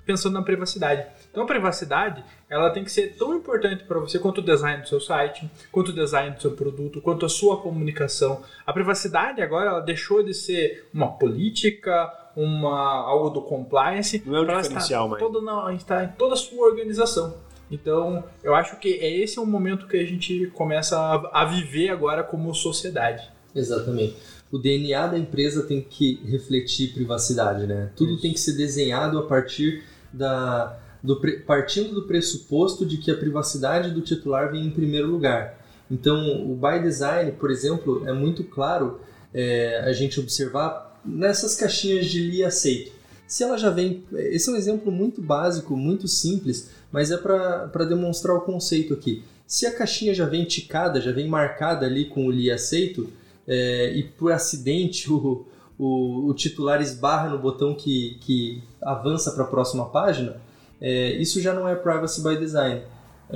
pensando na privacidade. Então a privacidade, ela tem que ser tão importante para você quanto o design do seu site, quanto o design do seu produto, quanto a sua comunicação. A privacidade agora ela deixou de ser uma política, uma algo do compliance, não é um diferencial mais. Toda, não, está em toda a sua organização. Então, eu acho que é esse o momento que a gente começa a, a viver agora como sociedade. Exatamente. O DNA da empresa tem que refletir privacidade, né? Tudo Isso. tem que ser desenhado a partir da do, partindo do pressuposto de que a privacidade do titular vem em primeiro lugar. Então, o by design, por exemplo, é muito claro é, a gente observar nessas caixinhas de li aceito. Se ela já vem, esse é um exemplo muito básico, muito simples, mas é para demonstrar o conceito aqui. Se a caixinha já vem ticada, já vem marcada ali com o li aceito, é, e por acidente o, o, o, titular esbarra no botão que, que avança para a próxima página, é, isso já não é privacy by design.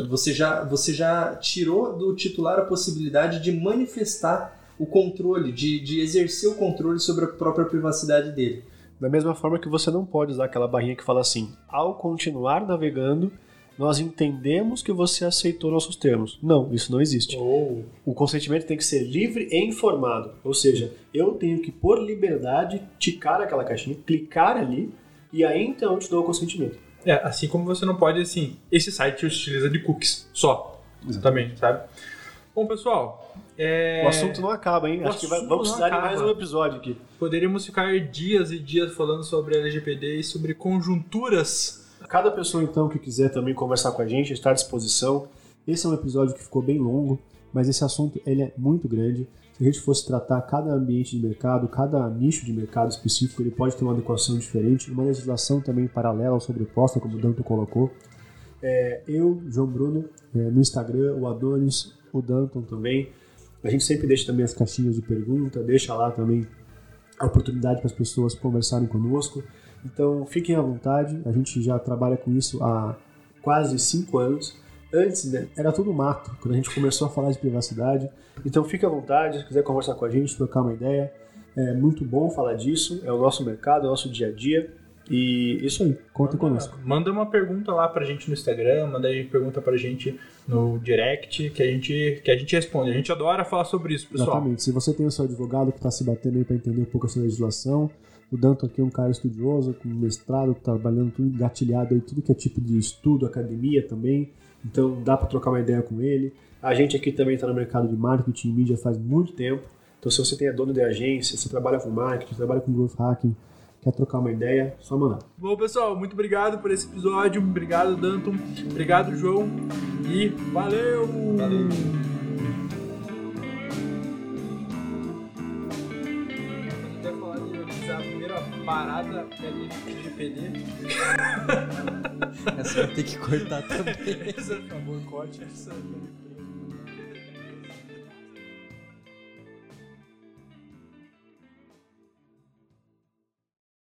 Você já, você já tirou do titular a possibilidade de manifestar o controle, de, de exercer o controle sobre a própria privacidade dele. Da mesma forma que você não pode usar aquela barrinha que fala assim: ao continuar navegando, nós entendemos que você aceitou nossos termos. Não, isso não existe. Oh. O consentimento tem que ser livre e informado. Ou seja, eu tenho que, por liberdade, ticar aquela caixinha, clicar ali, e aí então eu te dou o consentimento. É, assim como você não pode, assim, esse site utiliza de cookies só. Exatamente, sabe? Bom, pessoal, é... O assunto não acaba, hein? O Acho que vai, vamos precisar de mais um episódio aqui. Poderíamos ficar dias e dias falando sobre LGPD e sobre conjunturas Cada pessoa, então, que quiser também conversar com a gente, está à disposição. Esse é um episódio que ficou bem longo, mas esse assunto ele é muito grande. Se a gente fosse tratar cada ambiente de mercado, cada nicho de mercado específico, ele pode ter uma adequação diferente, uma legislação também paralela ou sobreposta, como o Danto colocou. É, eu, João Bruno, é, no Instagram, o Adonis, o Danton também. A gente sempre deixa também as caixinhas de pergunta, deixa lá também a oportunidade para as pessoas conversarem conosco. Então fiquem à vontade, a gente já trabalha com isso há quase cinco anos. Antes né, era tudo mato, quando a gente começou a falar de privacidade. Então fique à vontade, se quiser conversar com a gente, trocar uma ideia. É muito bom falar disso, é o nosso mercado, é o nosso dia a dia. E isso aí, conta conosco. Manda uma pergunta lá pra gente no Instagram, manda aí pergunta pra gente no direct, que a gente, que a gente responde. A gente adora falar sobre isso, pessoal. Exatamente. Se você tem o seu advogado que está se batendo aí pra entender um pouco essa legislação, o Danto aqui é um cara estudioso, com mestrado, trabalhando tudo engatilhado aí, tudo que é tipo de estudo, academia também. Então dá para trocar uma ideia com ele. A gente aqui também está no mercado de marketing e mídia faz muito tempo. Então se você tem a dono de agência, você trabalha com marketing, trabalha com growth hacking, quer trocar uma ideia, só mandar. Bom, pessoal, muito obrigado por esse episódio. Obrigado, Danton. Obrigado, João. E valeu! Valeu! Parada LGPD. Essa vai ter que cortar também. Por favor, corte essa.